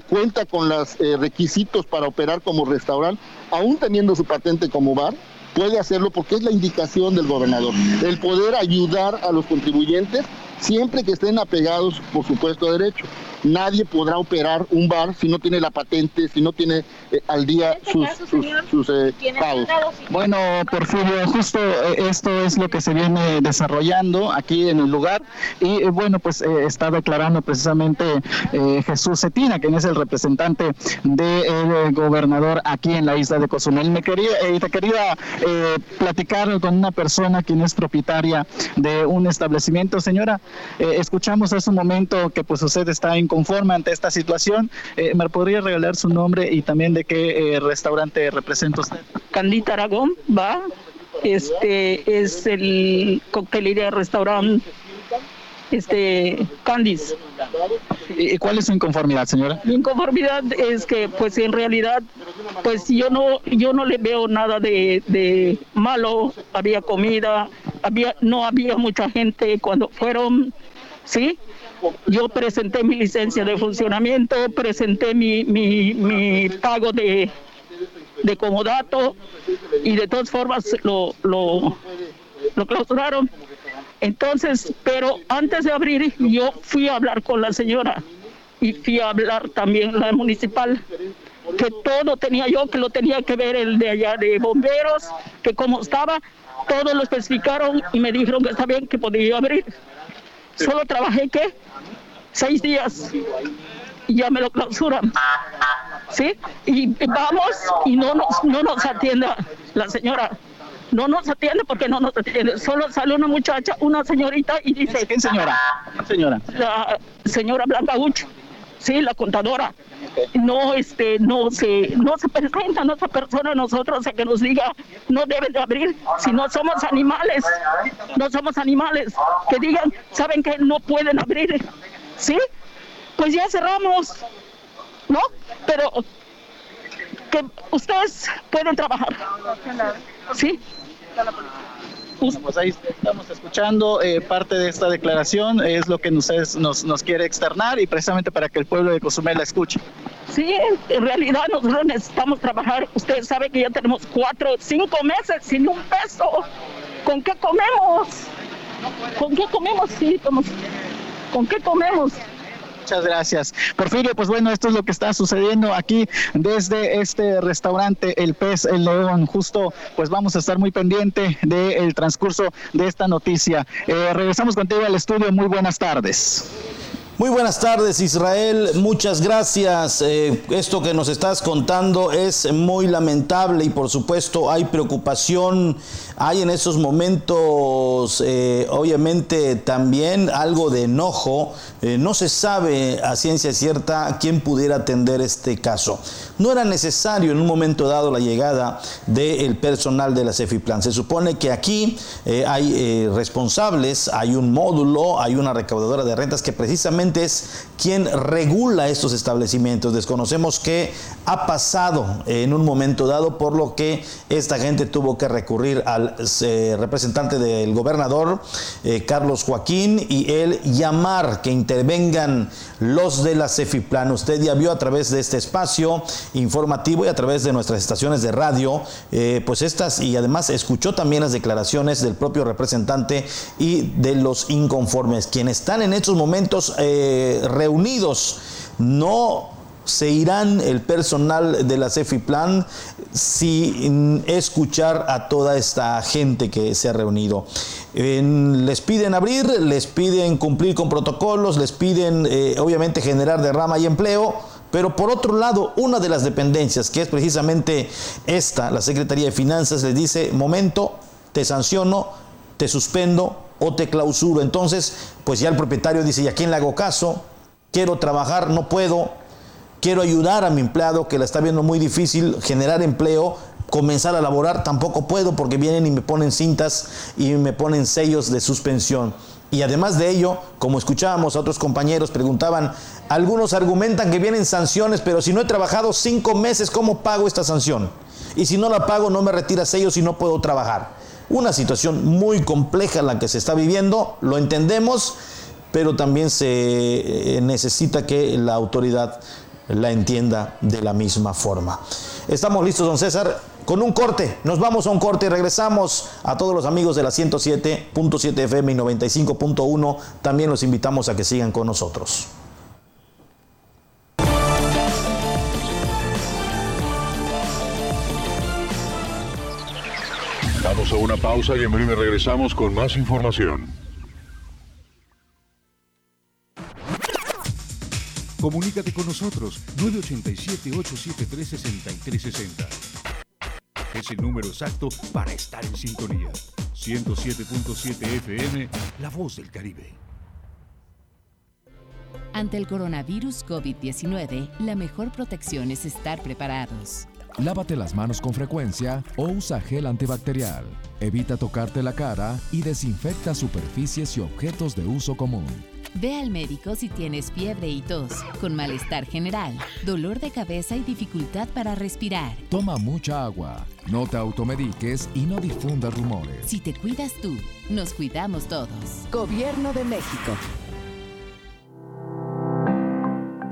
cuenta con los requisitos para operar como restaurante, aún teniendo su patente como bar, puede hacerlo porque es la indicación del gobernador, el poder ayudar a los contribuyentes siempre que estén apegados, por supuesto, a derecho nadie podrá operar un bar si no tiene la patente, si no tiene eh, al día este sus, eh, pagos. Bueno, Porfirio, justo eh, esto es lo que se viene desarrollando aquí en el lugar y bueno, pues está declarando precisamente Jesús Cetina, quien es el representante del gobernador aquí en la isla de Cozumel. Me quería, te quería platicar con una persona quien es propietaria de un establecimiento. Señora, escuchamos hace un momento que pues usted está en conforme ante esta situación. Eh, ¿Me podría regalar su nombre y también de qué eh, restaurante representa usted? Candita Aragón, va. Este es el coctelería restaurante este Candice. ¿Y cuál es su inconformidad, señora? Mi inconformidad es que, pues, en realidad, pues yo no, yo no le veo nada de, de malo. Había comida, había, no había mucha gente cuando fueron, sí. Yo presenté mi licencia de funcionamiento, presenté mi, mi, pago de, de comodato y de todas formas lo, lo, lo clausuraron. Entonces, pero antes de abrir, yo fui a hablar con la señora y fui a hablar también la municipal que todo tenía yo, que lo tenía que ver el de allá de bomberos, que como estaba, todo lo especificaron y me dijeron que está bien, que podía abrir. Solo trabajé, ¿qué? seis días y ya me lo clausuran. ¿Sí? Y vamos y no nos, no nos atiende la señora. No nos atiende porque no nos atiende. Solo sale una muchacha, una señorita y dice... ¿Quién señora? señora? La señora Blanca Ucho. Sí, la contadora. No, este, no se, no se presenta nuestra persona a nosotros a que nos diga no deben de abrir si no somos animales, no somos animales. Que digan, saben que no pueden abrir ¿sí? Pues ya cerramos, ¿no? Pero que ustedes pueden trabajar, ¿sí? Pues ahí estamos escuchando eh, parte de esta declaración, es lo que nos, nos, quiere externar y precisamente para que el pueblo de Cozumel la escuche. Sí, en realidad nosotros necesitamos trabajar. Ustedes saben que ya tenemos cuatro, cinco meses sin un peso. ¿Con qué comemos? ¿Con qué comemos? Sí, ¿Con qué comemos? Muchas gracias. Porfirio, pues bueno, esto es lo que está sucediendo aquí desde este restaurante El Pez El León. Justo, pues vamos a estar muy pendiente del transcurso de esta noticia. Eh, regresamos contigo al estudio. Muy buenas tardes. Muy buenas tardes Israel, muchas gracias. Eh, esto que nos estás contando es muy lamentable y por supuesto hay preocupación, hay en esos momentos eh, obviamente también algo de enojo. Eh, no se sabe a ciencia cierta quién pudiera atender este caso. No era necesario en un momento dado la llegada del personal de la Cefiplan. Se supone que aquí hay responsables, hay un módulo, hay una recaudadora de rentas que precisamente es quien regula estos establecimientos. Desconocemos qué ha pasado en un momento dado, por lo que esta gente tuvo que recurrir al eh, representante del gobernador, eh, Carlos Joaquín, y él llamar que intervengan los de la Cefiplan. Usted ya vio a través de este espacio informativo y a través de nuestras estaciones de radio, eh, pues estas, y además escuchó también las declaraciones del propio representante y de los inconformes, quienes están en estos momentos reunidos, no se irán el personal de la Cefiplan sin escuchar a toda esta gente que se ha reunido. les piden abrir, les piden cumplir con protocolos, les piden eh, obviamente generar derrama y empleo, pero por otro lado, una de las dependencias, que es precisamente esta, la Secretaría de Finanzas, les dice, momento, te sanciono, te suspendo o te clausuro. Entonces, pues ya el propietario dice, ¿y a quién le hago caso? Quiero trabajar, no puedo, quiero ayudar a mi empleado que la está viendo muy difícil, generar empleo, comenzar a laborar, tampoco puedo porque vienen y me ponen cintas y me ponen sellos de suspensión. Y además de ello, como escuchábamos a otros compañeros, preguntaban, algunos argumentan que vienen sanciones, pero si no he trabajado cinco meses, ¿cómo pago esta sanción? Y si no la pago, no me retira sellos y no puedo trabajar. Una situación muy compleja la que se está viviendo, lo entendemos, pero también se eh, necesita que la autoridad la entienda de la misma forma. Estamos listos, don César, con un corte. Nos vamos a un corte y regresamos a todos los amigos de la 107.7 FM y 95.1. También los invitamos a que sigan con nosotros. Vamos a una pausa y en breve regresamos con más información. Comunícate con nosotros 987-873-6360. Es el número exacto para estar en sintonía. 107.7 FM, La Voz del Caribe. Ante el coronavirus COVID-19, la mejor protección es estar preparados. Lávate las manos con frecuencia o usa gel antibacterial. Evita tocarte la cara y desinfecta superficies y objetos de uso común. Ve al médico si tienes fiebre y tos, con malestar general, dolor de cabeza y dificultad para respirar. Toma mucha agua, no te automediques y no difundas rumores. Si te cuidas tú, nos cuidamos todos. Gobierno de México.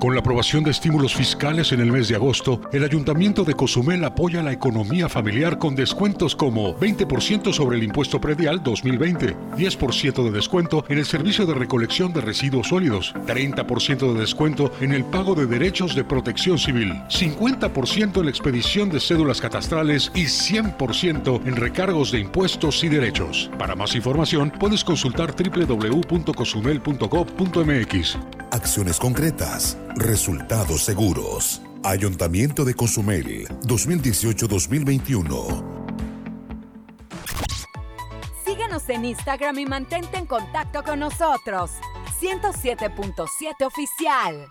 Con la aprobación de estímulos fiscales en el mes de agosto, el Ayuntamiento de Cozumel apoya la economía familiar con descuentos como 20% sobre el impuesto predial 2020, 10% de descuento en el servicio de recolección de residuos sólidos, 30% de descuento en el pago de derechos de protección civil, 50% en la expedición de cédulas catastrales y 100% en recargos de impuestos y derechos. Para más información, puedes consultar www.cozumel.gov.mx. Acciones concretas Resultados seguros. Ayuntamiento de Cozumel, 2018-2021. Síguenos en Instagram y mantente en contacto con nosotros. 107.7 oficial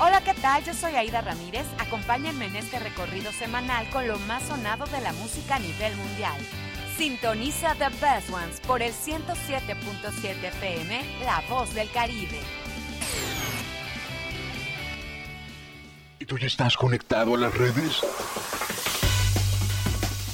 Hola, ¿qué tal? Yo soy Aida Ramírez. Acompáñenme en este recorrido semanal con lo más sonado de la música a nivel mundial. Sintoniza The Best Ones por el 107.7 FM, La Voz del Caribe. ¿Y tú ya estás conectado a las redes?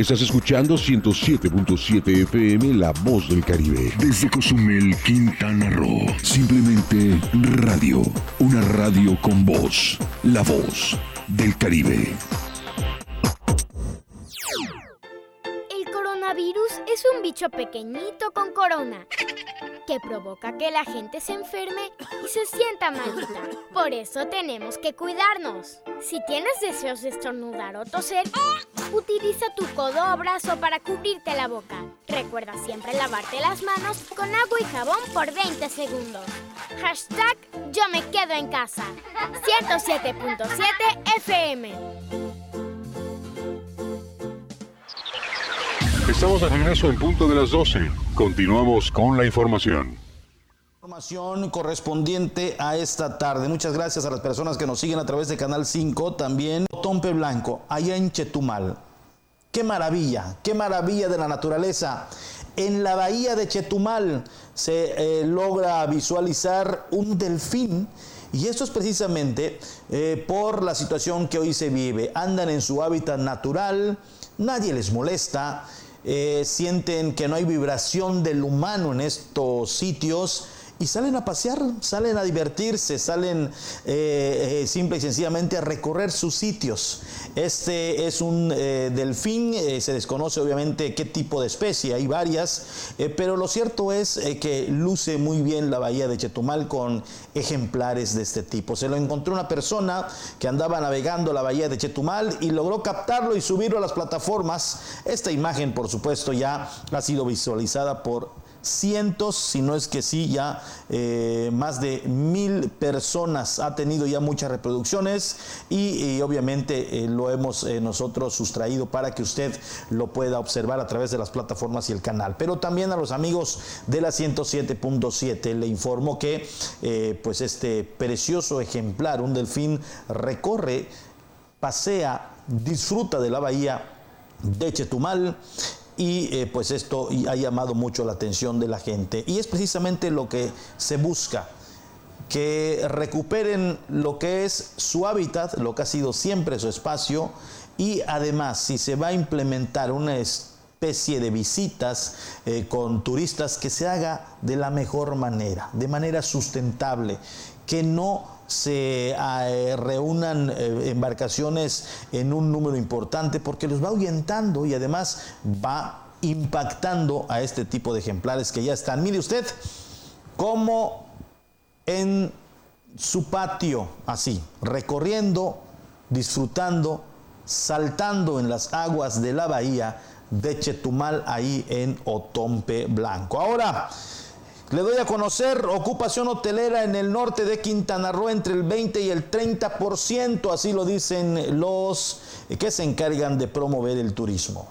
Estás escuchando 107.7 FM La Voz del Caribe. Desde Cozumel, Quintana Roo. Simplemente radio. Una radio con voz. La Voz del Caribe. El coronavirus es un bicho pequeñito con corona que provoca que la gente se enferme y se sienta malita. Por eso tenemos que cuidarnos. Si tienes deseos de estornudar o toser, utiliza tu codo o brazo para cubrirte la boca. Recuerda siempre lavarte las manos con agua y jabón por 20 segundos. Hashtag yo me quedo en casa. 107.7 FM. Estamos de regreso en punto de las 12. Continuamos con la información. Información correspondiente a esta tarde. Muchas gracias a las personas que nos siguen a través de Canal 5. También Tompe Blanco, allá en Chetumal. Qué maravilla, qué maravilla de la naturaleza. En la bahía de Chetumal se eh, logra visualizar un delfín y esto es precisamente eh, por la situación que hoy se vive. Andan en su hábitat natural, nadie les molesta, eh, sienten que no hay vibración del humano en estos sitios y salen a pasear, salen a divertirse, salen eh, eh, simple y sencillamente a recorrer sus sitios. Este es un eh, delfín, se desconoce obviamente qué tipo de especie, hay varias, pero lo cierto es que luce muy bien la bahía de Chetumal con ejemplares de este tipo. Se lo encontró una persona que andaba navegando la bahía de Chetumal y logró captarlo y subirlo a las plataformas. Esta imagen, por supuesto, ya ha sido visualizada por cientos, si no es que sí, ya eh, más de mil personas ha tenido ya muchas reproducciones y, obviamente eh, lo hemos eh, nosotros sustraído para que usted lo pueda observar a través de las plataformas y el canal. Pero también a los amigos de la 107.7 le informo que pues este precioso ejemplar, un delfín, recorre, pasea, disfruta de la bahía de Chetumal y eh, pues esto ha llamado mucho la atención de la gente. Y es precisamente lo que se busca, que recuperen lo que es su hábitat, lo que ha sido siempre su espacio, y además si se va a implementar una especie de visitas eh, con turistas que se haga de la mejor manera, de manera sustentable, que no se eh, reúnan eh, embarcaciones en un número importante porque los va ahuyentando y además va impactando a este tipo de ejemplares que ya están. Mire usted como en su patio, así, recorriendo, disfrutando, saltando en las aguas de la bahía de Chetumal, ahí en Otompe Blanco. Ahora, le doy a conocer ocupación hotelera en el norte de Quintana Roo entre el 20 y el 30%, así lo dicen los que se encargan de promover el turismo.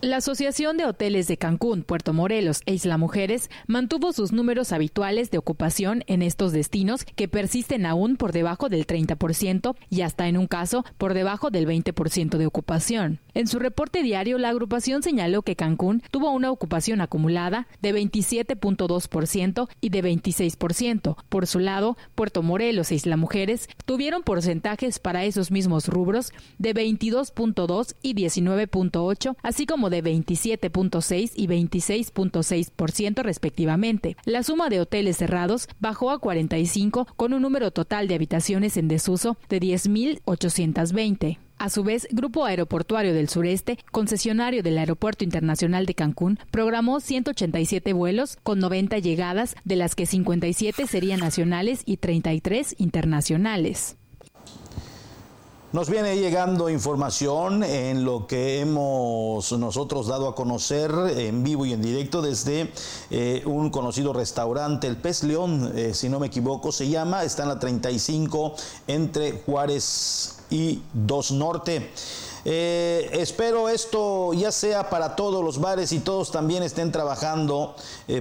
La Asociación de Hoteles de Cancún, Puerto Morelos e Isla Mujeres mantuvo sus números habituales de ocupación en estos destinos que persisten aún por debajo del 30% y hasta en un caso por debajo del 20% de ocupación. En su reporte diario, la agrupación señaló que Cancún tuvo una ocupación acumulada de 27.2% y de 26%. Por su lado, Puerto Morelos e Isla Mujeres tuvieron porcentajes para esos mismos rubros de 22.2 y 19.8, así como de 27.6 y 26.6% respectivamente. La suma de hoteles cerrados bajó a 45 con un número total de habitaciones en desuso de 10.820. A su vez, Grupo Aeroportuario del Sureste, concesionario del Aeropuerto Internacional de Cancún, programó 187 vuelos con 90 llegadas, de las que 57 serían nacionales y 33 internacionales. Nos viene llegando información en lo que hemos nosotros dado a conocer en vivo y en directo desde eh, un conocido restaurante, el Pez León, eh, si no me equivoco, se llama, está en la 35 entre Juárez y Dos Norte. Eh, espero esto ya sea para todos los bares y todos también estén trabajando,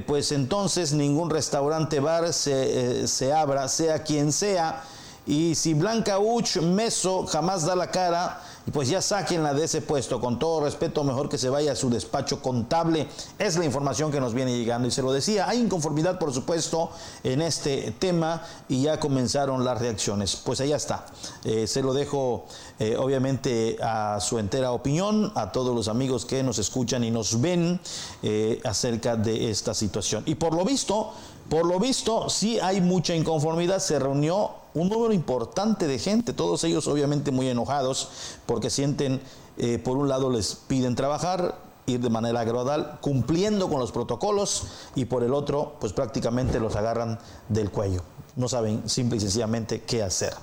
pues entonces ningún restaurante bar se, se abra, sea quien sea y si Blanca Uch Meso jamás da la cara, y pues ya sáquenla de ese puesto. Con todo respeto, mejor que se vaya a su despacho contable. Es la información que nos viene llegando y se lo decía. Hay inconformidad, por supuesto, en este tema y ya comenzaron las reacciones. Pues allá está. Eh, se lo dejo, eh, obviamente, a su entera opinión, a todos los amigos que nos escuchan y nos ven eh, acerca de esta situación. Y por lo visto, por lo visto, sí hay mucha inconformidad. Se reunió un número importante de gente, todos ellos obviamente muy enojados porque sienten, eh, por un lado les piden trabajar, ir de manera gradual, cumpliendo con los protocolos, y por el otro, pues prácticamente los agarran del cuello. No saben simple y sencillamente qué hacer.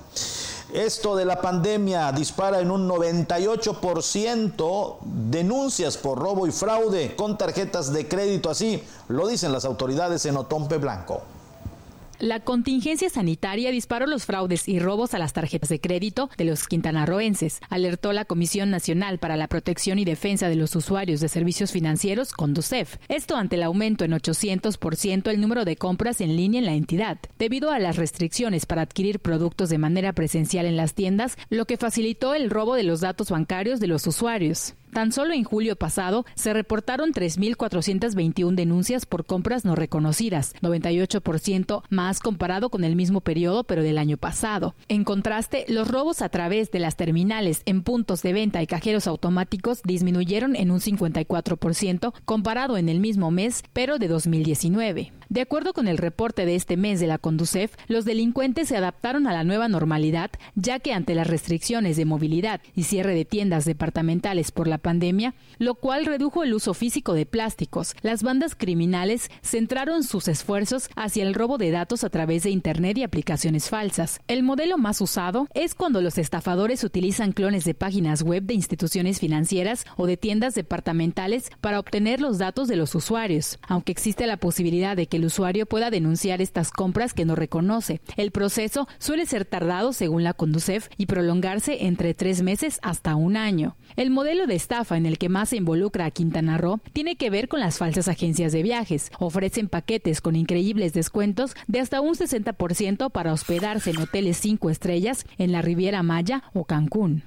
Esto de la pandemia dispara en un 98% denuncias por robo y fraude con tarjetas de crédito, así lo dicen las autoridades en Otompe Blanco. La contingencia sanitaria disparó los fraudes y robos a las tarjetas de crédito de los quintanarroenses, alertó la Comisión Nacional para la Protección y Defensa de los Usuarios de Servicios Financieros, CONDUCEF. Esto ante el aumento en 800% el número de compras en línea en la entidad, debido a las restricciones para adquirir productos de manera presencial en las tiendas, lo que facilitó el robo de los datos bancarios de los usuarios. Tan solo en julio pasado se reportaron 3.421 denuncias por compras no reconocidas, 98% más comparado con el mismo periodo pero del año pasado. En contraste, los robos a través de las terminales en puntos de venta y cajeros automáticos disminuyeron en un 54% comparado en el mismo mes pero de 2019. De acuerdo con el reporte de este mes de la Conducef, los delincuentes se adaptaron a la nueva normalidad, ya que ante las restricciones de movilidad y cierre de tiendas departamentales por la pandemia, lo cual redujo el uso físico de plásticos, las bandas criminales centraron sus esfuerzos hacia el robo de datos a través de Internet y aplicaciones falsas. El modelo más usado es cuando los estafadores utilizan clones de páginas web de instituciones financieras o de tiendas departamentales para obtener los datos de los usuarios, aunque existe la posibilidad de que el usuario pueda denunciar estas compras que no reconoce. El proceso suele ser tardado según la Conducef y prolongarse entre tres meses hasta un año. El modelo de en el que más se involucra a Quintana Roo tiene que ver con las falsas agencias de viajes. Ofrecen paquetes con increíbles descuentos de hasta un 60% para hospedarse en hoteles cinco estrellas en la Riviera Maya o Cancún.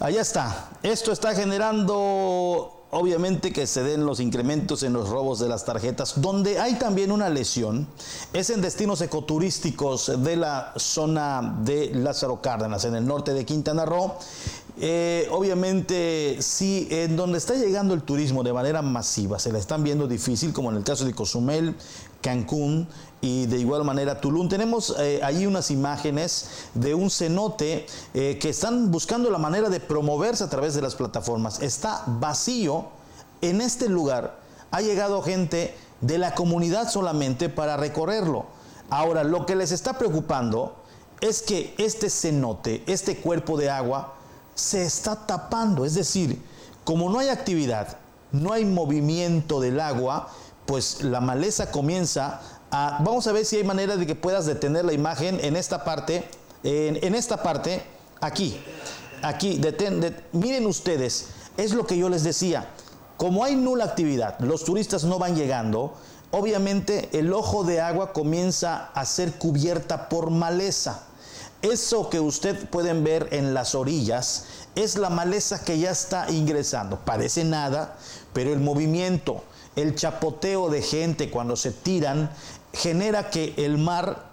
Allá está. Esto está generando obviamente que se den los incrementos en los robos de las tarjetas. Donde hay también una lesión es en destinos ecoturísticos de la zona de Lázaro Cárdenas, en el norte de Quintana Roo. Eh, obviamente, sí, en donde está llegando el turismo de manera masiva, se la están viendo difícil, como en el caso de Cozumel, Cancún y de igual manera Tulum. Tenemos eh, ahí unas imágenes de un cenote eh, que están buscando la manera de promoverse a través de las plataformas. Está vacío. En este lugar ha llegado gente de la comunidad solamente para recorrerlo. Ahora, lo que les está preocupando es que este cenote, este cuerpo de agua, se está tapando. Es decir, como no hay actividad, no hay movimiento del agua, pues la maleza comienza a... Vamos a ver si hay manera de que puedas detener la imagen en esta parte, en, esta parte, aquí, aquí, miren ustedes, es lo que yo les decía, como hay nula actividad, los turistas no van llegando, obviamente el ojo de agua comienza a ser cubierta por maleza. Eso que usted pueden ver en las orillas es la maleza que ya está ingresando. Parece nada, pero el movimiento, el chapoteo de gente cuando se tiran genera que el mar,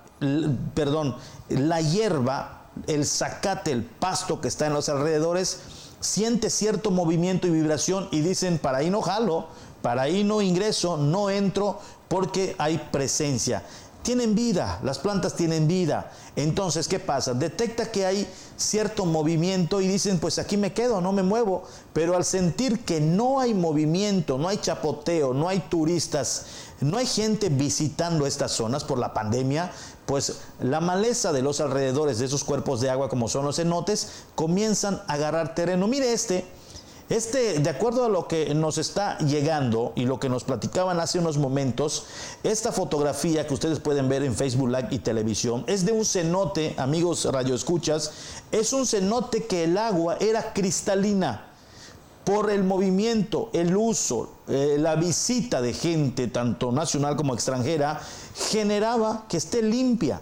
perdón, la hierba, el zacate, el pasto que está en los alrededores, siente cierto movimiento y vibración y dicen, para ahí no jalo, para ahí no ingreso, no entro porque hay presencia tienen vida, las plantas tienen vida. Entonces, ¿qué pasa? Detecta que hay cierto movimiento y dicen, pues aquí me quedo, no me muevo. Pero al sentir que no hay movimiento, no hay chapoteo, no hay turistas, no hay gente visitando estas zonas por la pandemia, pues la maleza de los alrededores de esos cuerpos de agua, como son los cenotes, comienzan a agarrar terreno. Mire este, este, de acuerdo a lo que nos está llegando y lo que nos platicaban hace unos momentos, esta fotografía que ustedes pueden ver en Facebook Live y televisión es de un cenote, amigos radioescuchas, es un cenote que el agua era cristalina por el movimiento, el uso, eh, la visita de gente, tanto nacional como extranjera, generaba que esté limpia.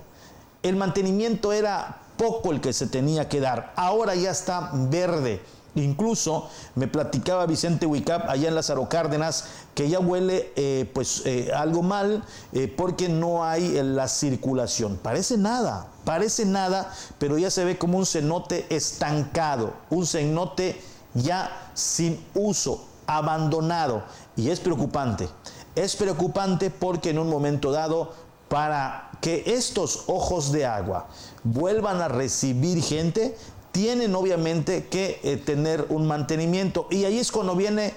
El mantenimiento era poco el que se tenía que dar. Ahora ya está verde. Incluso me platicaba Vicente Huicap allá en Lázaro Cárdenas que ya huele eh, pues eh, algo mal eh, porque no hay la circulación. Parece nada, parece nada, pero ya se ve como un cenote estancado, un cenote ya sin uso, abandonado. Y es preocupante. Es preocupante porque en un momento dado, para que estos ojos de agua vuelvan a recibir gente, tienen obviamente que eh, tener un mantenimiento. Y ahí es cuando viene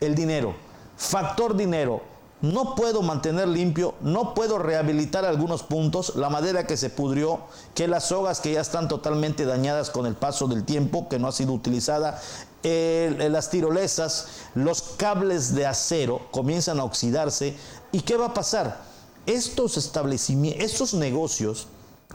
el dinero. Factor dinero. No puedo mantener limpio, no puedo rehabilitar algunos puntos, la madera que se pudrió, que las sogas que ya están totalmente dañadas con el paso del tiempo, que no ha sido utilizada, las tirolesas, los cables de acero comienzan a oxidarse. ¿Y qué va a pasar? Estos establecimientos, estos negocios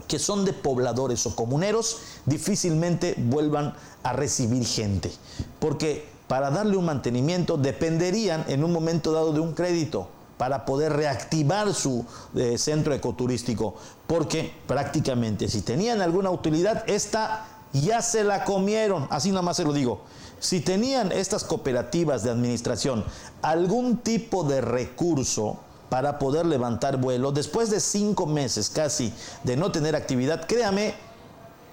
que son de pobladores o comuneros, difícilmente vuelvan a recibir gente. Porque para darle un mantenimiento dependerían en un momento dado de un crédito para poder reactivar su eh, centro ecoturístico. Porque prácticamente si tenían alguna utilidad, esta ya se la comieron. Así nada más se lo digo. Si tenían estas cooperativas de administración algún tipo de recurso, para poder levantar vuelo. Después de cinco meses casi de no tener actividad, créame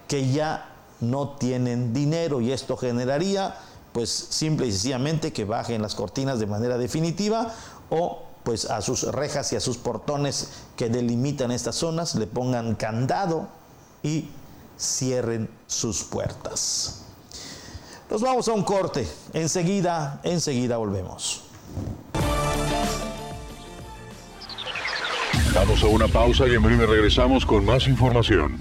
que ya no tienen dinero y esto generaría pues simple y sencillamente que bajen las cortinas de manera definitiva o pues a sus rejas y a sus portones que delimitan estas zonas le pongan candado y cierren sus puertas. Nos vamos a un corte. Enseguida, enseguida volvemos. Vamos a una pausa y en breve regresamos con más información.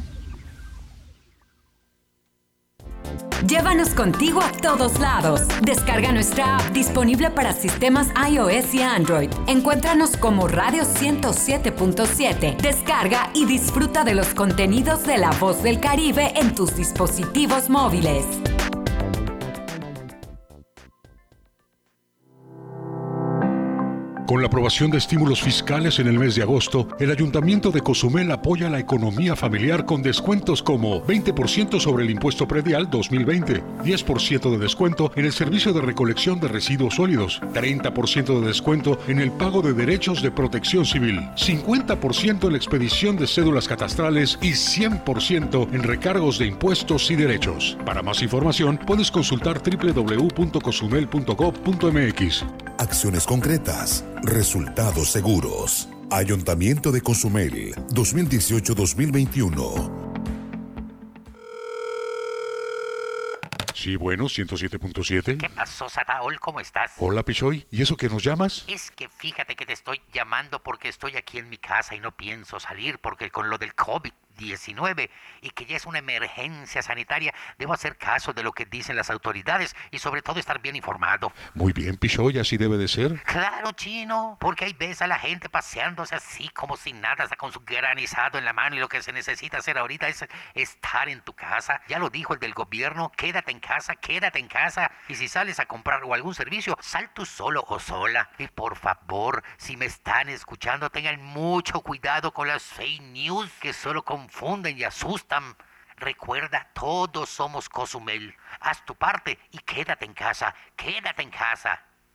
Llévanos contigo a todos lados. Descarga nuestra app disponible para sistemas iOS y Android. Encuéntranos como Radio 107.7. Descarga y disfruta de los contenidos de La Voz del Caribe en tus dispositivos móviles. Con la aprobación de estímulos fiscales en el mes de agosto, el Ayuntamiento de Cozumel apoya la economía familiar con descuentos como 20% sobre el impuesto predial 2020, 10% de descuento en el servicio de recolección de residuos sólidos, 30% de descuento en el pago de derechos de protección civil, 50% en la expedición de cédulas catastrales y 100% en recargos de impuestos y derechos. Para más información, puedes consultar www.cozumel.gov.mx. Acciones concretas Resultados seguros. Ayuntamiento de Cozumel, 2018-2021. Sí, bueno, 107.7. ¿Qué pasó, Sataol? ¿Cómo estás? Hola, Pichoy. ¿Y eso que nos llamas? Es que fíjate que te estoy llamando porque estoy aquí en mi casa y no pienso salir porque con lo del COVID 19 y que ya es una emergencia sanitaria, debo hacer caso de lo que dicen las autoridades y sobre todo estar bien informado. Muy bien, Pichoy, así debe de ser. Claro, chino, porque ahí ves a la gente paseándose así como sin nada, hasta con su granizado en la mano y lo que se necesita hacer ahorita es estar en tu casa. Ya lo dijo el del gobierno, quédate en casa, quédate en casa y si sales a comprar o algún servicio, sal tú solo o sola. Y por favor, si me están escuchando, tengan mucho cuidado con las fake news que solo con confunden y asustan. Recuerda, todos somos Cozumel. Haz tu parte y quédate en casa, quédate en casa.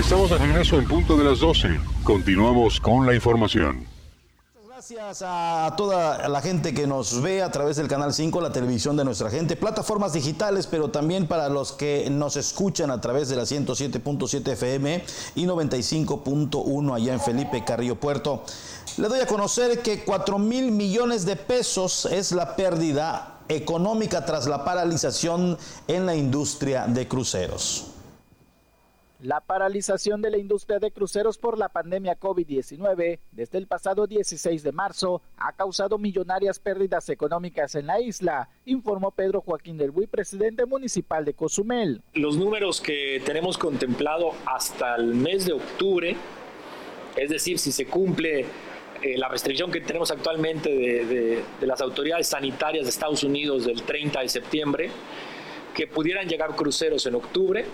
Estamos de regreso en punto de las 12. Continuamos con la información. Gracias a toda la gente que nos ve a través del Canal 5, la televisión de nuestra gente, plataformas digitales, pero también para los que nos escuchan a través de la 107.7 FM y 95.1 allá en Felipe Carrillo Puerto. Le doy a conocer que 4 mil millones de pesos es la pérdida económica tras la paralización en la industria de cruceros. La paralización de la industria de cruceros por la pandemia COVID-19 desde el pasado 16 de marzo ha causado millonarias pérdidas económicas en la isla, informó Pedro Joaquín del Buy, presidente municipal de Cozumel. Los números que tenemos contemplado hasta el mes de octubre, es decir, si se cumple eh, la restricción que tenemos actualmente de, de las autoridades sanitarias de Estados Unidos del 30 de septiembre, que pudieran llegar cruceros en octubre,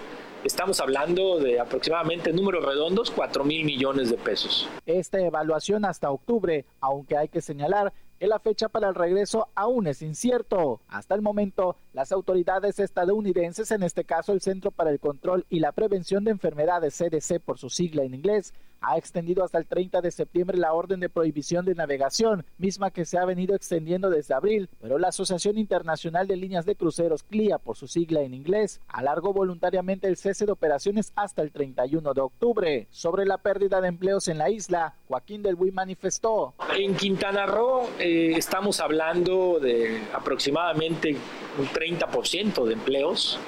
Estamos hablando de aproximadamente números redondos, 4 mil millones de pesos. Esta evaluación hasta octubre, aunque hay que señalar que la fecha para el regreso aún es incierto. Hasta el momento, las autoridades estadounidenses, en este caso el Centro para el Control y la Prevención de Enfermedades CDC por su sigla en inglés, ha extendido hasta el 30 de septiembre la orden de prohibición de navegación, misma que se ha venido extendiendo desde abril, pero la Asociación Internacional de Líneas de Cruceros, CLIA por su sigla en inglés, alargó voluntariamente el cese de operaciones hasta el 31 de octubre. Sobre la pérdida de empleos en la isla, Joaquín del Buy manifestó. En Quintana Roo eh, estamos hablando de aproximadamente un 30% de empleos.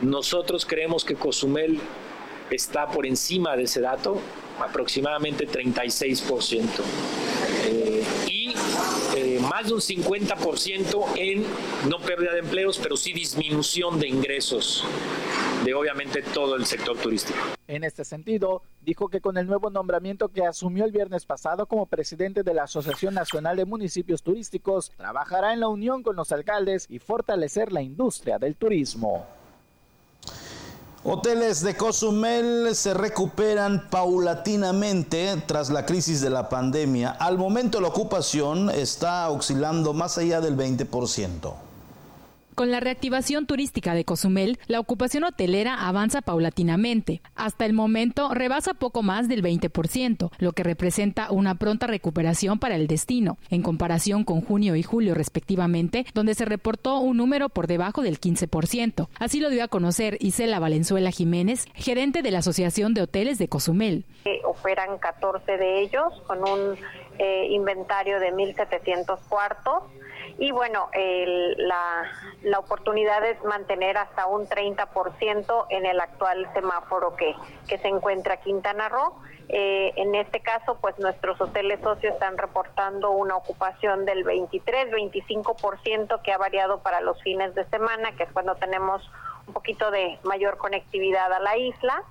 Nosotros creemos que Cozumel está por encima de ese dato aproximadamente 36%. Eh, y eh, más de un 50% en no pérdida de empleos, pero sí disminución de ingresos de obviamente todo el sector turístico. En este sentido, dijo que con el nuevo nombramiento que asumió el viernes pasado como presidente de la Asociación Nacional de Municipios Turísticos, trabajará en la unión con los alcaldes y fortalecer la industria del turismo. Hoteles de Cozumel se recuperan paulatinamente tras la crisis de la pandemia. Al momento la ocupación está oscilando más allá del 20%. Con la reactivación turística de Cozumel, la ocupación hotelera avanza paulatinamente. Hasta el momento rebasa poco más del 20%, lo que representa una pronta recuperación para el destino, en comparación con junio y julio respectivamente, donde se reportó un número por debajo del 15%. Así lo dio a conocer Isela Valenzuela Jiménez, gerente de la Asociación de Hoteles de Cozumel. Operan 14 de ellos con un eh, inventario de 1.700 cuartos y bueno, la, la, oportunidad es mantener hasta un 30% en el actual semáforo que, que se encuentra Quintana Roo. Eh, en este caso, pues nuestros hoteles socios están reportando una ocupación del 23-25% que ha variado para los fines de semana, que es cuando tenemos un poquito de mayor conectividad a la isla.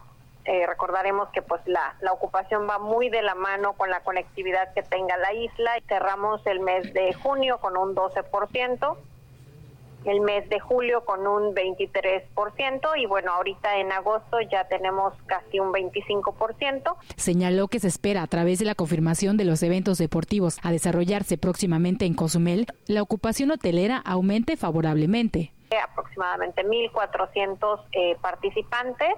Eh, recordaremos que pues la, la, ocupación va muy de la mano con la conectividad que tenga la isla. Cerramos el mes de junio con un 12%, el mes de julio con un 23% y bueno, ahorita en agosto ya tenemos casi un 25%. Señaló que se espera a través de la confirmación de los eventos deportivos a desarrollarse próximamente en Cozumel, la ocupación hotelera aumente favorablemente. Aproximadamente 1.400 eh, participantes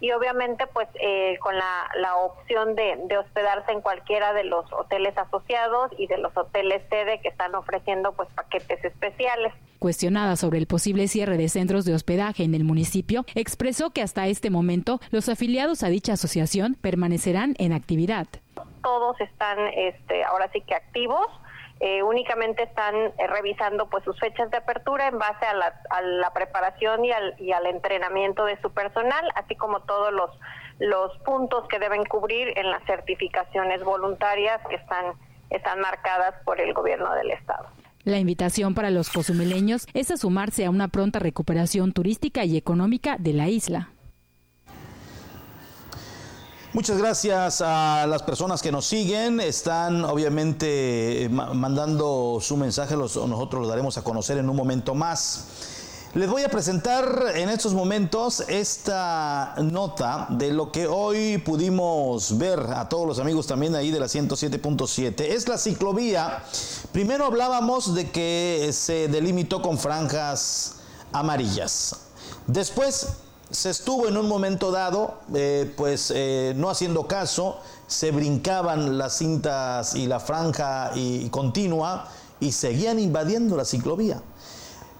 y obviamente pues eh, con la, la opción de, de, hospedarse en cualquiera de los hoteles asociados y de los hoteles sede que están ofreciendo pues paquetes especiales. Cuestionada sobre el posible cierre de centros de hospedaje en el municipio, expresó que hasta este momento los afiliados a dicha asociación permanecerán en actividad. Todos están este, ahora sí que activos eh, únicamente están eh, revisando pues sus fechas de apertura en base a la, a la preparación y al, y al, entrenamiento de su personal, así como todos los, puntos que deben cubrir en las certificaciones voluntarias que están, están marcadas por el gobierno del estado. La invitación para los cozumeleños es a sumarse a una pronta recuperación turística y económica de la isla. Muchas gracias a las personas que nos siguen. Están obviamente mandando su mensaje, nosotros los daremos a conocer en un momento más. Les voy a presentar en estos momentos esta nota de lo que hoy pudimos ver a todos los amigos también ahí de la 107.7. Es la ciclovía. Primero hablábamos de que se delimitó con franjas amarillas. Después se estuvo en un momento dado, eh, pues eh, no haciendo caso, se brincaban las cintas y la franja y, continua y seguían invadiendo la ciclovía.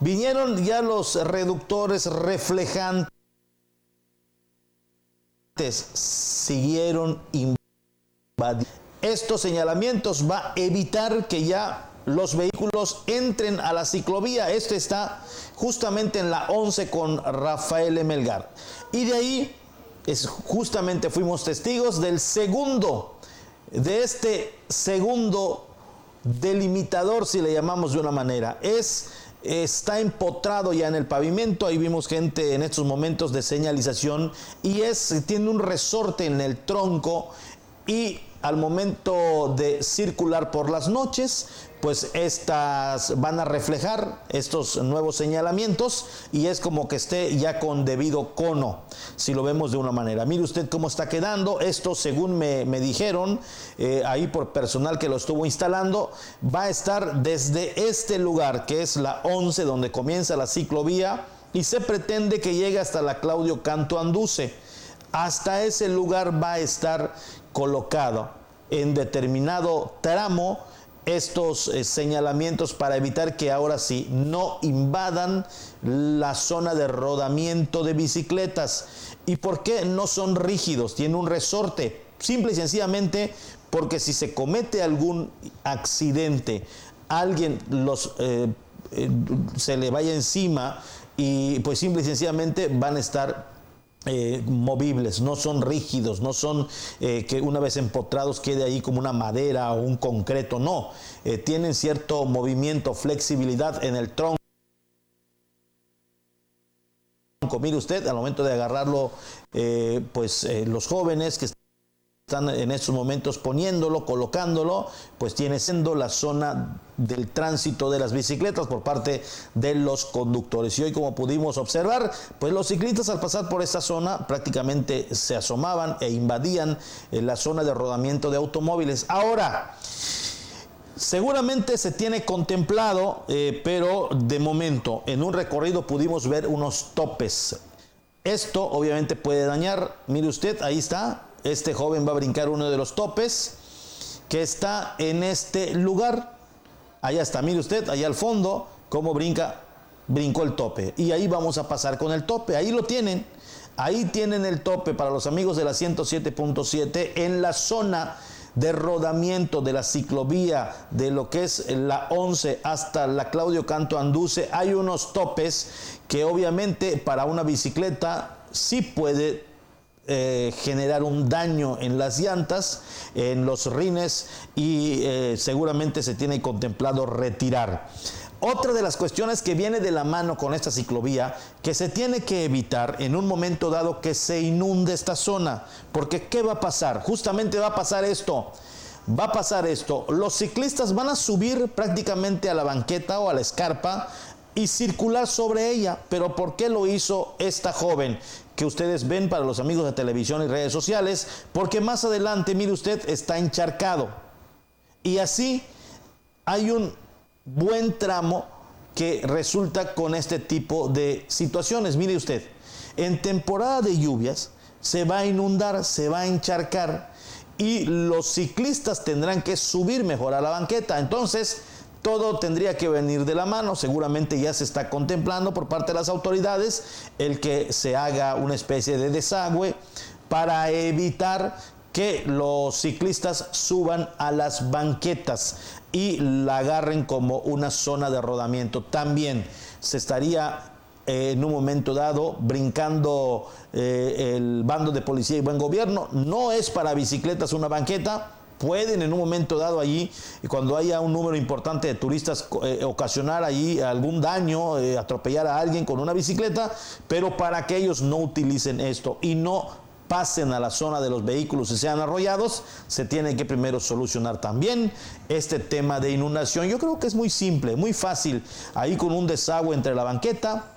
Vinieron ya los reductores reflejantes, siguieron invadiendo. Estos señalamientos va a evitar que ya los vehículos entren a la ciclovía. Esto está justamente en la 11 con Rafael Emelgar. Y de ahí es justamente fuimos testigos del segundo, de este segundo delimitador, si le llamamos de una manera. Es está empotrado ya en el pavimento. Ahí vimos gente en estos momentos de señalización y es tiene un resorte en el tronco y al momento de circular por las noches, pues estas van a reflejar estos nuevos señalamientos y es como que esté ya con debido cono, si lo vemos de una manera. Mire usted cómo está quedando, esto según me, dijeron eh, ahí por personal que lo estuvo instalando, va a estar desde este lugar que es la 11 donde comienza la ciclovía y se pretende que llegue hasta la Claudio Canto Anduce. Hasta ese lugar va a estar colocado en determinado tramo estos eh, señalamientos para evitar que ahora sí no invadan la zona de rodamiento de bicicletas. ¿Y por qué no son rígidos? Tiene un resorte. Simple y sencillamente porque si se comete algún accidente, alguien los, eh, eh, se le vaya encima y pues simple y sencillamente van a estar eh, movibles, no son rígidos, no son eh, que una vez empotrados quede ahí como una madera o un concreto, no, eh, tienen cierto movimiento, flexibilidad en el tronco. Mire usted, al momento de agarrarlo, pues los jóvenes que están en estos momentos poniéndolo, colocándolo, pues tiene siendo la zona del tránsito de las bicicletas por parte de los conductores. Y hoy como pudimos observar, pues los ciclistas al pasar por esta zona prácticamente se asomaban e invadían eh, la zona de rodamiento de automóviles. Ahora, Seguramente se tiene contemplado, eh, pero de momento en un recorrido pudimos ver unos topes. Esto obviamente puede dañar, mire usted, ahí está, este joven va a brincar uno de los topes que está en este lugar. Allá está, mire usted, allá al fondo, cómo brinca, brincó el tope. Y ahí vamos a pasar con el tope. Ahí lo tienen. Ahí tienen el tope para los amigos de la 107.7 en la zona de rodamiento de la ciclovía de lo que es la 11 hasta la Claudio Canto Anduce. Hay unos topes que obviamente para una bicicleta sí puede eh, generar un daño en las llantas, en los rines y eh, seguramente se tiene contemplado retirar. Otra de las cuestiones que viene de la mano con esta ciclovía, que se tiene que evitar en un momento dado que se inunde esta zona, porque ¿qué va a pasar? Justamente va a pasar esto. Va a pasar esto. Los ciclistas van a subir prácticamente a la banqueta o a la escarpa y circular sobre ella. Pero ¿por qué lo hizo esta joven? Que ustedes ven para los amigos de televisión y redes sociales, porque más adelante, mire usted, está encharcado. Y así hay un buen tramo que resulta con este tipo de situaciones. Mire usted, en temporada de lluvias se va a inundar, se va a encharcar y los ciclistas tendrán que subir mejor a la banqueta. Entonces, todo tendría que venir de la mano, seguramente ya se está contemplando por parte de las autoridades el que se haga una especie de desagüe para evitar que los ciclistas suban a las banquetas y la agarren como una zona de rodamiento. También se estaría eh, en un momento dado brincando eh, el bando de policía y buen gobierno. No es para bicicletas una banqueta, pueden en un momento dado allí, cuando haya un número importante de turistas, eh, ocasionar allí algún daño, eh, atropellar a alguien con una bicicleta, pero para que ellos no utilicen esto y no pasen a la zona de los vehículos y sean arrollados, se tiene que primero solucionar también este tema de inundación. Yo creo que es muy simple, muy fácil, ahí con un desagüe entre la banqueta,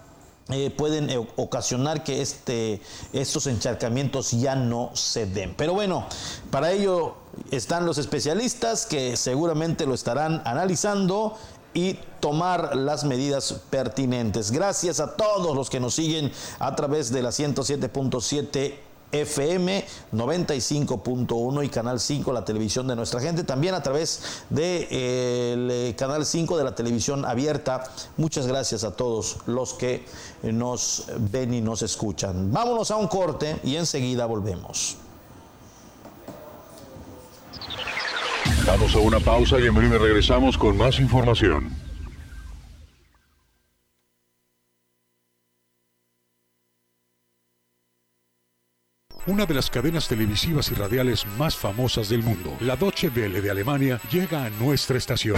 eh, pueden ocasionar que este, estos encharcamientos ya no se den. Pero bueno, para ello están los especialistas que seguramente lo estarán analizando y tomar las medidas pertinentes. Gracias a todos los que nos siguen a través de la 107.7 FM 95.1 y Canal 5, la televisión de nuestra gente, también a través de, eh, Canal 5 de la televisión abierta. Muchas gracias a todos los que nos ven y nos escuchan. Vámonos a un corte y enseguida volvemos. Damos a una pausa y en breve regresamos con más información. una de las cadenas televisivas y radiales más famosas del mundo, la Deutsche Welle de Alemania, llega a nuestra estación.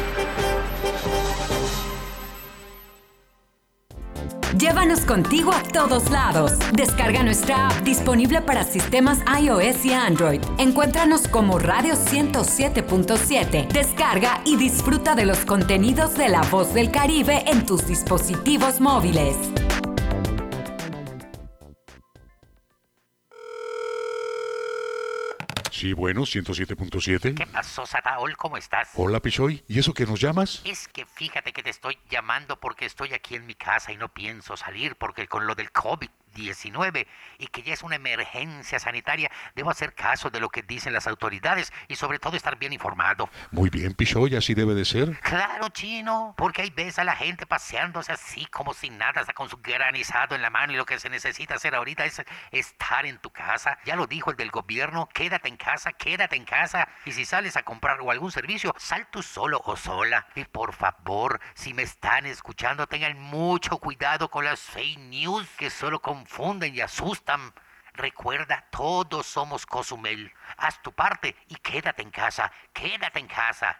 Llévanos contigo a todos lados. Descarga nuestra app disponible para sistemas iOS y Android. Encuéntranos como Radio 107.7. Descarga y disfruta de los contenidos de La Voz del Caribe en tus dispositivos móviles. Sí, bueno, 107.7. ¿Qué pasó, Sataol? ¿Cómo estás? Hola, Pichoy. ¿Y eso que nos llamas? Es que fíjate que te estoy llamando porque estoy aquí en mi casa y no pienso salir porque con lo del COVID 19 y que ya es una emergencia sanitaria, debo hacer caso de lo que dicen las autoridades y sobre todo estar bien informado. Muy bien, Pichoy, así debe de ser. Claro, chino, porque ahí ves a la gente paseándose así como sin nada, hasta con su granizado en la mano y lo que se necesita hacer ahorita es estar en tu casa. Ya lo dijo el del gobierno, quédate en casa, quédate en casa y si sales a comprar o algún servicio, sal tú solo o sola. Y por favor, si me están escuchando, tengan mucho cuidado con las fake news que solo con confunden y asustan. Recuerda, todos somos Cozumel. Haz tu parte y quédate en casa, quédate en casa.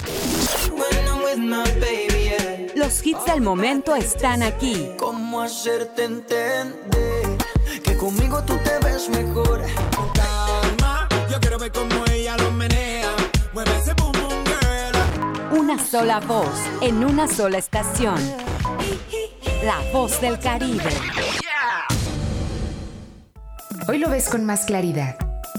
Los hits del momento están aquí. ¿Cómo hacerte entender que conmigo tú te ves mejor? Calma, yo quiero ver cómo ella lo menea. Mueve ese boom boom girl. Una sola voz en una sola estación. La voz del Caribe. Hoy lo ves con más claridad.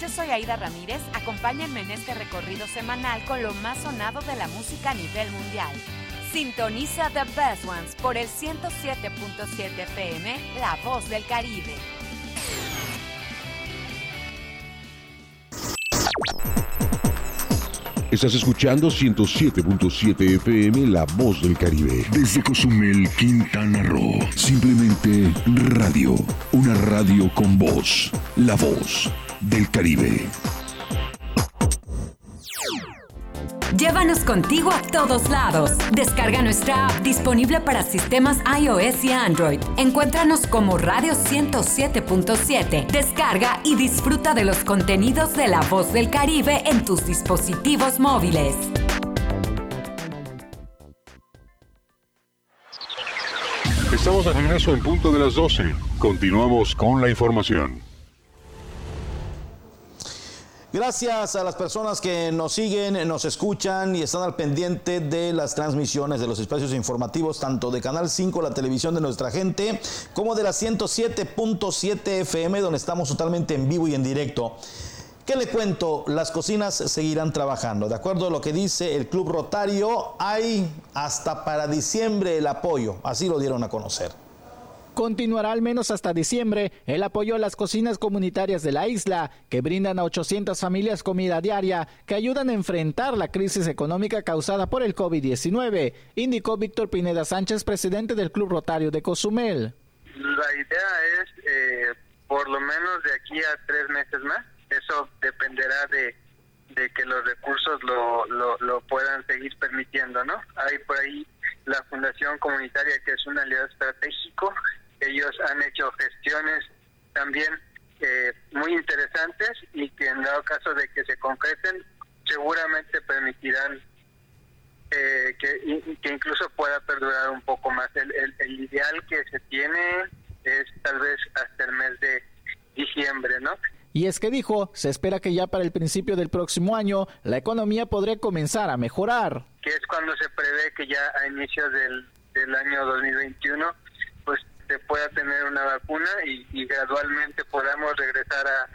Yo soy Aida Ramírez. Acompáñenme en este recorrido semanal con lo más sonado de la música a nivel mundial. Sintoniza The Best Ones por el 107.7 FM, La Voz del Caribe. Estás escuchando 107.7 FM La Voz del Caribe. Desde Cozumel, Quintana Roo. Simplemente radio. Una radio con voz. La Voz del Caribe. Llévanos contigo a todos lados. Descarga nuestra app disponible para sistemas iOS y Android. Encuéntranos como Radio 107.7. Descarga y disfruta de los contenidos de La Voz del Caribe en tus dispositivos móviles. Estamos de regreso en punto de las 12. Continuamos con la información. Gracias a las personas que nos siguen, nos escuchan y están al pendiente de las transmisiones de los espacios informativos, tanto de Canal 5, la televisión de nuestra gente, como de la 107.7 FM, donde estamos totalmente en vivo y en directo. ¿Qué le cuento? Las cocinas seguirán trabajando. De acuerdo a lo que dice el Club Rotario, hay hasta para diciembre el apoyo. Así lo dieron a conocer. Continuará al menos hasta diciembre el apoyo a las cocinas comunitarias de la isla, que brindan a 800 familias comida diaria, que ayudan a enfrentar la crisis económica causada por el COVID-19, indicó Víctor Pineda Sánchez, presidente del Club Rotario de Cozumel. La idea es, eh, por lo menos de aquí a tres meses más, eso dependerá de, que los recursos lo, lo, lo puedan seguir permitiendo, ¿no? Hay por ahí la Fundación Comunitaria, que es un aliado estratégico. Ellos han hecho gestiones también eh, muy interesantes y que en dado caso de que se concreten, seguramente permitirán eh, que, que, incluso pueda perdurar un poco más. El, el, el ideal que se tiene es tal vez hasta el mes de diciembre, ¿no? Y es que dijo, se espera que ya para el principio del próximo año la economía podría comenzar a mejorar. Que es cuando se prevé que ya a inicios del, del año 2021 pues se pueda tener una vacuna y, y, gradualmente podamos regresar a,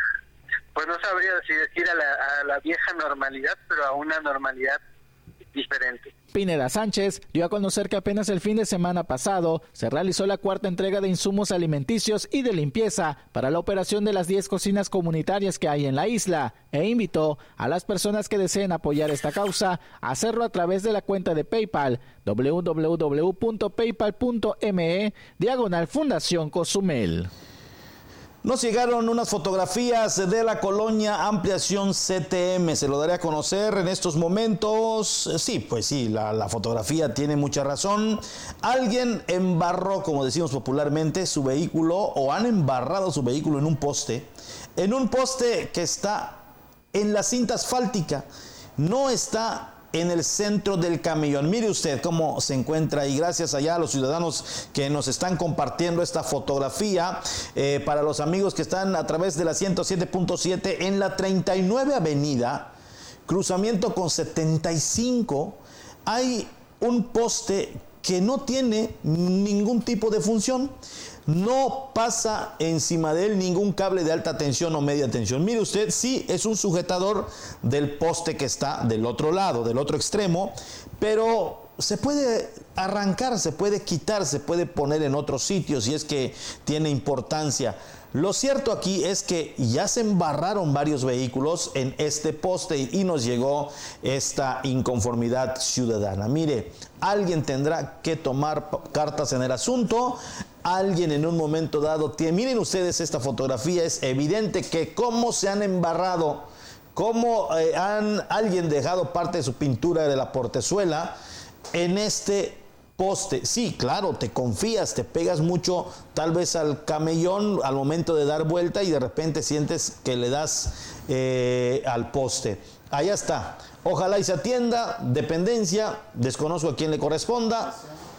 pues no sabría si decir a la, a la vieja normalidad, pero a una normalidad diferente. Pineda Sánchez dio a conocer que apenas el fin de semana pasado se realizó la cuarta entrega de insumos alimenticios y de limpieza para la operación de las 10 cocinas comunitarias que hay en la isla e invitó a las personas que deseen apoyar esta causa a hacerlo a través de la cuenta de PayPal www.paypal.me diagonal Fundación Cozumel. Nos llegaron unas fotografías de la colonia Ampliación CTM, se lo daré a conocer en estos momentos. Sí, pues sí, la, la, fotografía tiene mucha razón. Alguien embarró, como decimos popularmente, su vehículo o han embarrado su vehículo en un poste, en un poste que está en la cinta asfáltica, no está en el centro del camellón. Mire usted cómo se encuentra y gracias allá a los ciudadanos que nos están compartiendo esta fotografía. Eh, para los amigos que están a través de la 107.7 en la 39 Avenida, cruzamiento con 75, hay un poste que no tiene ningún tipo de función no pasa encima de él ningún cable de alta tensión o media tensión. Mire usted, sí es un sujetador del poste que está del otro lado, del otro extremo, pero se puede arrancar, se puede quitar, se puede poner en otro sitio si es que tiene importancia. Lo cierto aquí es que ya se embarraron varios vehículos en este poste y nos llegó esta inconformidad ciudadana. Mire, alguien tendrá que tomar cartas en el asunto, alguien en un momento dado tiene, miren ustedes esta fotografía, es evidente que cómo se han embarrado, cómo eh, han alguien dejado parte de su pintura de la portezuela en este poste. Sí, claro, te confías, te pegas mucho tal vez al camellón al momento de dar vuelta y de repente sientes que le das eh, al poste. Allá está. Ojalá y se atienda, dependencia, desconozco a quién le corresponda.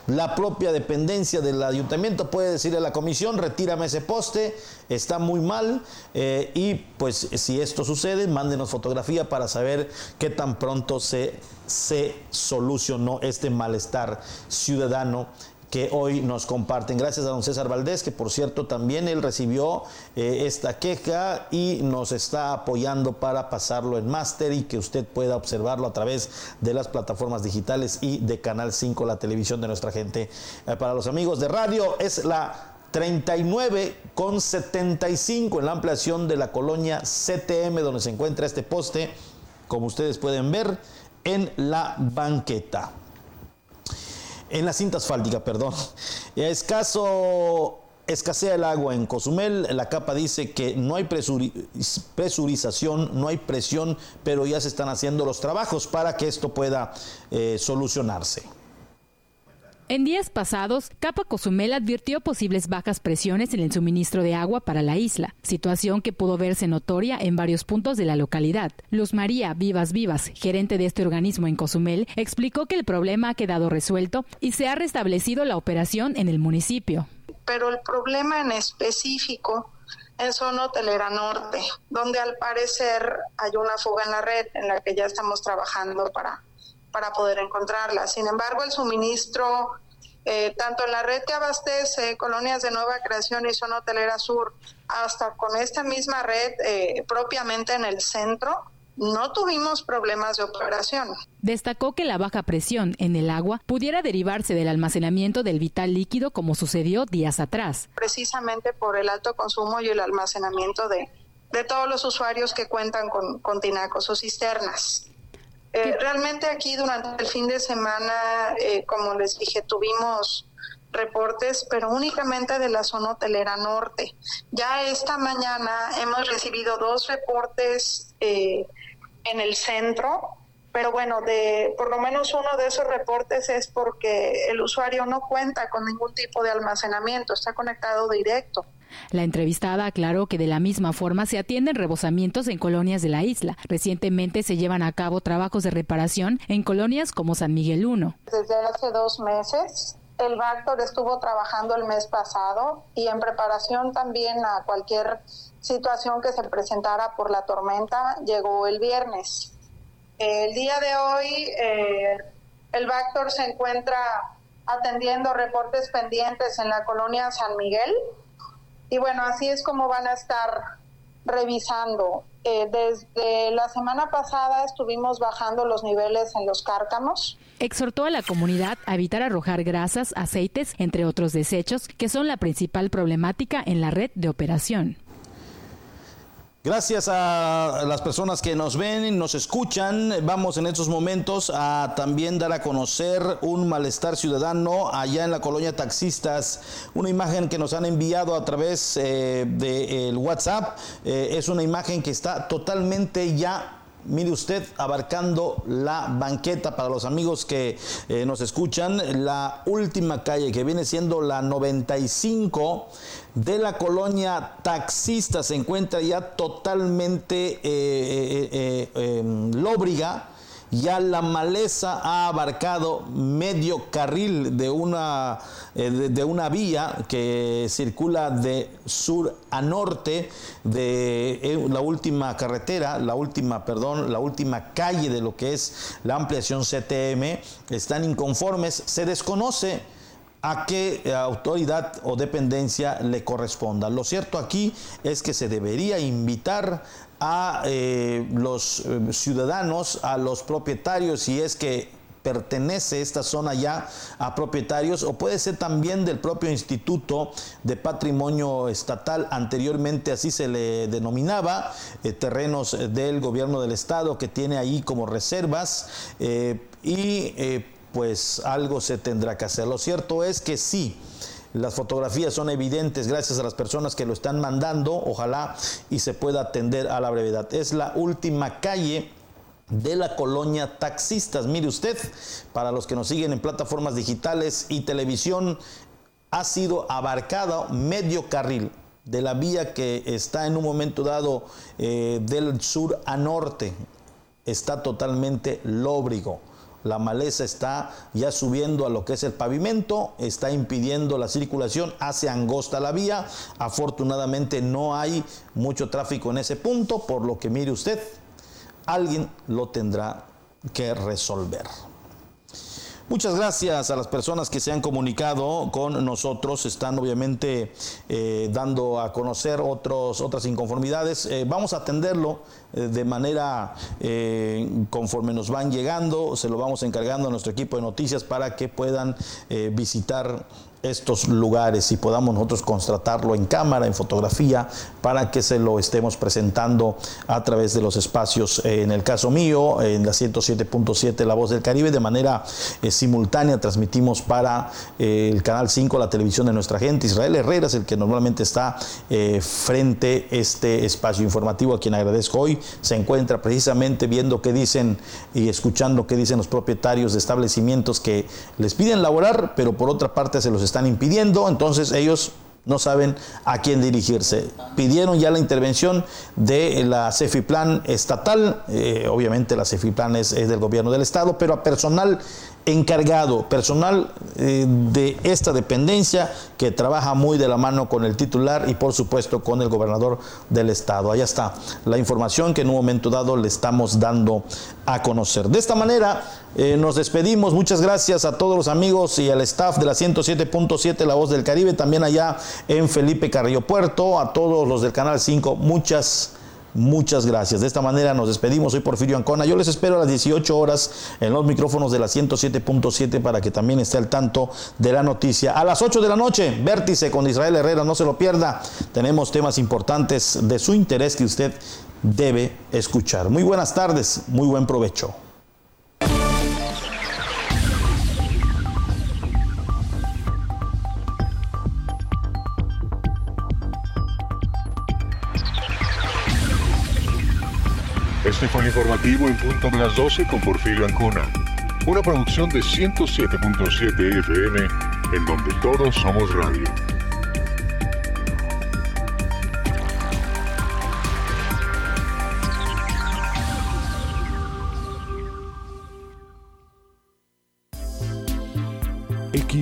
La propia dependencia del ayuntamiento puede decirle a la comisión, retírame ese poste, está muy mal. Eh, y pues si esto sucede, mándenos fotografía para saber qué tan pronto se, se solucionó este malestar ciudadano que hoy nos comparten. Gracias a don César Valdés, que por cierto también él recibió eh, esta queja y nos está apoyando para pasarlo en máster y que usted pueda observarlo a través de las plataformas digitales y de Canal 5, la televisión de nuestra gente. Eh, para los amigos de radio es la 39 con 75 en la ampliación de la colonia CTM donde se encuentra este poste, como ustedes pueden ver, en la banqueta en la cinta asfáltica, perdón. Escaso escasea el agua en Cozumel. La capa dice que no hay presurización, no hay presión, pero ya se están haciendo los trabajos para que esto pueda eh, solucionarse. En días pasados, Capa Cozumel advirtió posibles bajas presiones en el suministro de agua para la isla, situación que pudo verse notoria en varios puntos de la localidad. Luz María Vivas Vivas, gerente de este organismo en Cozumel, explicó que el problema ha quedado resuelto y se ha restablecido la operación en el municipio. Pero el problema en específico en zona hotelera norte, donde al parecer hay una fuga en la red en la que ya estamos trabajando para para poder encontrarla. Sin embargo, el suministro, eh, tanto en la red que abastece colonias de nueva creación y zona hotelera sur, hasta con esta misma red eh, propiamente en el centro, no tuvimos problemas de operación. Destacó que la baja presión en el agua pudiera derivarse del almacenamiento del vital líquido como sucedió días atrás. Precisamente por el alto consumo y el almacenamiento de, de todos los usuarios que cuentan con, con tinacos o cisternas. Eh, realmente aquí durante el fin de semana, eh, como les dije, tuvimos reportes, pero únicamente de la zona hotelera norte. Ya esta mañana hemos recibido dos reportes eh, en el centro pero bueno, de por lo menos uno de esos reportes es porque el usuario no cuenta con ningún tipo de almacenamiento, está conectado directo. La entrevistada aclaró que de la misma forma se atienden rebosamientos en colonias de la isla. Recientemente se llevan a cabo trabajos de reparación en colonias como San Miguel 1. Desde hace dos meses el Bactor estuvo trabajando el mes pasado y en preparación también a cualquier situación que se presentara por la tormenta llegó el viernes. El día de hoy eh, el Bactor se encuentra atendiendo reportes pendientes en la colonia San Miguel y bueno, así es como van a estar revisando. Eh, desde la semana pasada estuvimos bajando los niveles en los cárcamos. Exhortó a la comunidad a evitar arrojar grasas, aceites, entre otros desechos, que son la principal problemática en la red de operación. Gracias a las personas que nos ven y nos escuchan. Vamos en estos momentos a también dar a conocer un malestar ciudadano allá en la colonia Taxistas. Una imagen que nos han enviado a través eh, del WhatsApp. Eh, es una imagen que está totalmente ya Mire usted, abarcando la banqueta para los amigos que eh, nos escuchan, la última calle que viene siendo la 95 de la colonia taxista se encuentra ya totalmente eh, eh, em, lóbriga ya la maleza ha abarcado medio carril de una, eh, de, una vía que circula de sur a norte de eh, la última carretera, la última, perdón, la última calle de lo que es la ampliación CTM. Están inconformes, se desconoce a qué autoridad o dependencia le corresponda. Lo cierto aquí es que se debería invitar a eh, los eh, ciudadanos, a los propietarios, si es que pertenece esta zona ya a propietarios o puede ser también del propio Instituto de Patrimonio Estatal, anteriormente así se le denominaba, eh, terrenos del gobierno del estado que tiene ahí como reservas y pues algo se tendrá que hacer. Lo cierto es que sí, las fotografías son evidentes gracias a las personas que lo están mandando, ojalá y se pueda atender a la brevedad. Es la última calle de la colonia taxistas. Mire usted, para los que nos siguen en plataformas digitales y televisión, ha sido abarcado medio carril de la vía que está en un momento dado eh, del sur a norte. Está totalmente lóbrigo la maleza está ya subiendo a lo que es el pavimento, está impidiendo la circulación, hace angosta la vía. Afortunadamente no hay mucho tráfico en ese punto, por lo que mire usted, alguien lo tendrá que resolver. Muchas gracias a las personas que se han comunicado con nosotros, están obviamente eh, dando a conocer otros, otras inconformidades. Eh, vamos a atenderlo eh, de manera conforme nos van llegando, se lo vamos encargando a nuestro equipo de noticias para que puedan visitar estos lugares y podamos nosotros constatarlo en cámara, en fotografía, para que se lo estemos presentando a través de los espacios, eh, en el caso mío, en la 107.7 La Voz del Caribe, de manera eh, simultánea transmitimos para eh, el Canal 5, la televisión de nuestra gente. Israel Herrera es el que normalmente está frente a este espacio informativo, a quien agradezco hoy. Se encuentra precisamente viendo qué dicen y escuchando qué dicen los propietarios de establecimientos que les piden laborar, pero por otra parte se los están impidiendo, entonces ellos no saben a quién dirigirse. Pidieron ya la intervención de la CEFIPLAN estatal, eh, obviamente la CEFIPLAN es, es, del gobierno del estado, pero a personal encargado, personal eh, de esta dependencia que trabaja muy de la mano con el titular y por supuesto con el gobernador del estado. Allá está la información que en un momento dado le estamos dando a conocer. De esta manera eh, nos despedimos. Muchas gracias a todos los amigos y al staff de la 107.7 La Voz del Caribe, también allá en Felipe Carrillo Puerto, a todos los del Canal 5. Muchas gracias Muchas gracias. De esta manera nos despedimos. Soy Porfirio Ancona. Yo les espero a las 18 horas en los micrófonos de la 107.7 para que también esté al tanto de la noticia. A las 8 de la noche, vértice con Israel Herrera. No se lo pierda. Tenemos temas importantes de su interés que usted debe escuchar. Muy buenas tardes. Muy buen provecho. Este fue informativo en punto de las 12 con Porfirio Ancona. Una producción de 107.7 FM en donde todos somos radio.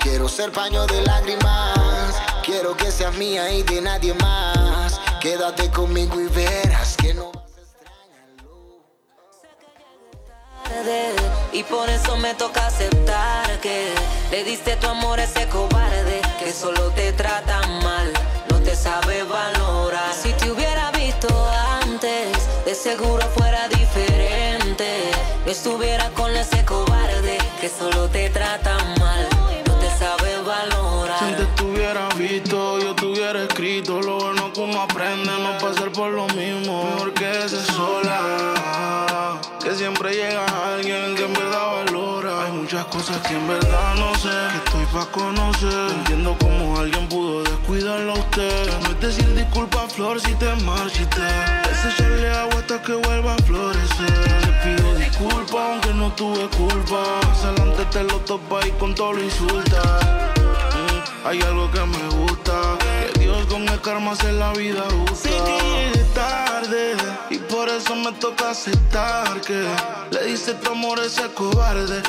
Quiero ser paño de lágrimas. Quiero que seas mía y de nadie más. Quédate conmigo y verás que no vas a extrañarlo. Tarde, y por eso me toca aceptar que le diste tu amor a ese cobarde que solo te trata mal, no te sabe valorar. Si te hubiera visto antes, de seguro fuera diferente. No estuviera con ese cobarde que solo te trata mal tuviera visto, yo tuviera escrito. Lo bueno que uno aprende, no pasar por lo mismo. Mejor que ese sola, que siempre llega alguien que en verdad valora. Hay muchas cosas que en verdad no sé, que estoy pa' conocer. No entiendo cómo alguien pudo descuidarlo a usted. No es decir disculpa, flor, si te marchité. Es echarle agua hasta que vuelva a florecer. Te pido disculpas, aunque no tuve culpa. Más adelante te lo topa y con todo lo insulta. Hay algo que me gusta, que Dios con el karma hace la vida justa. Sé que llegué tarde y por eso me toca aceptar que le diste tu amor ese cobarde.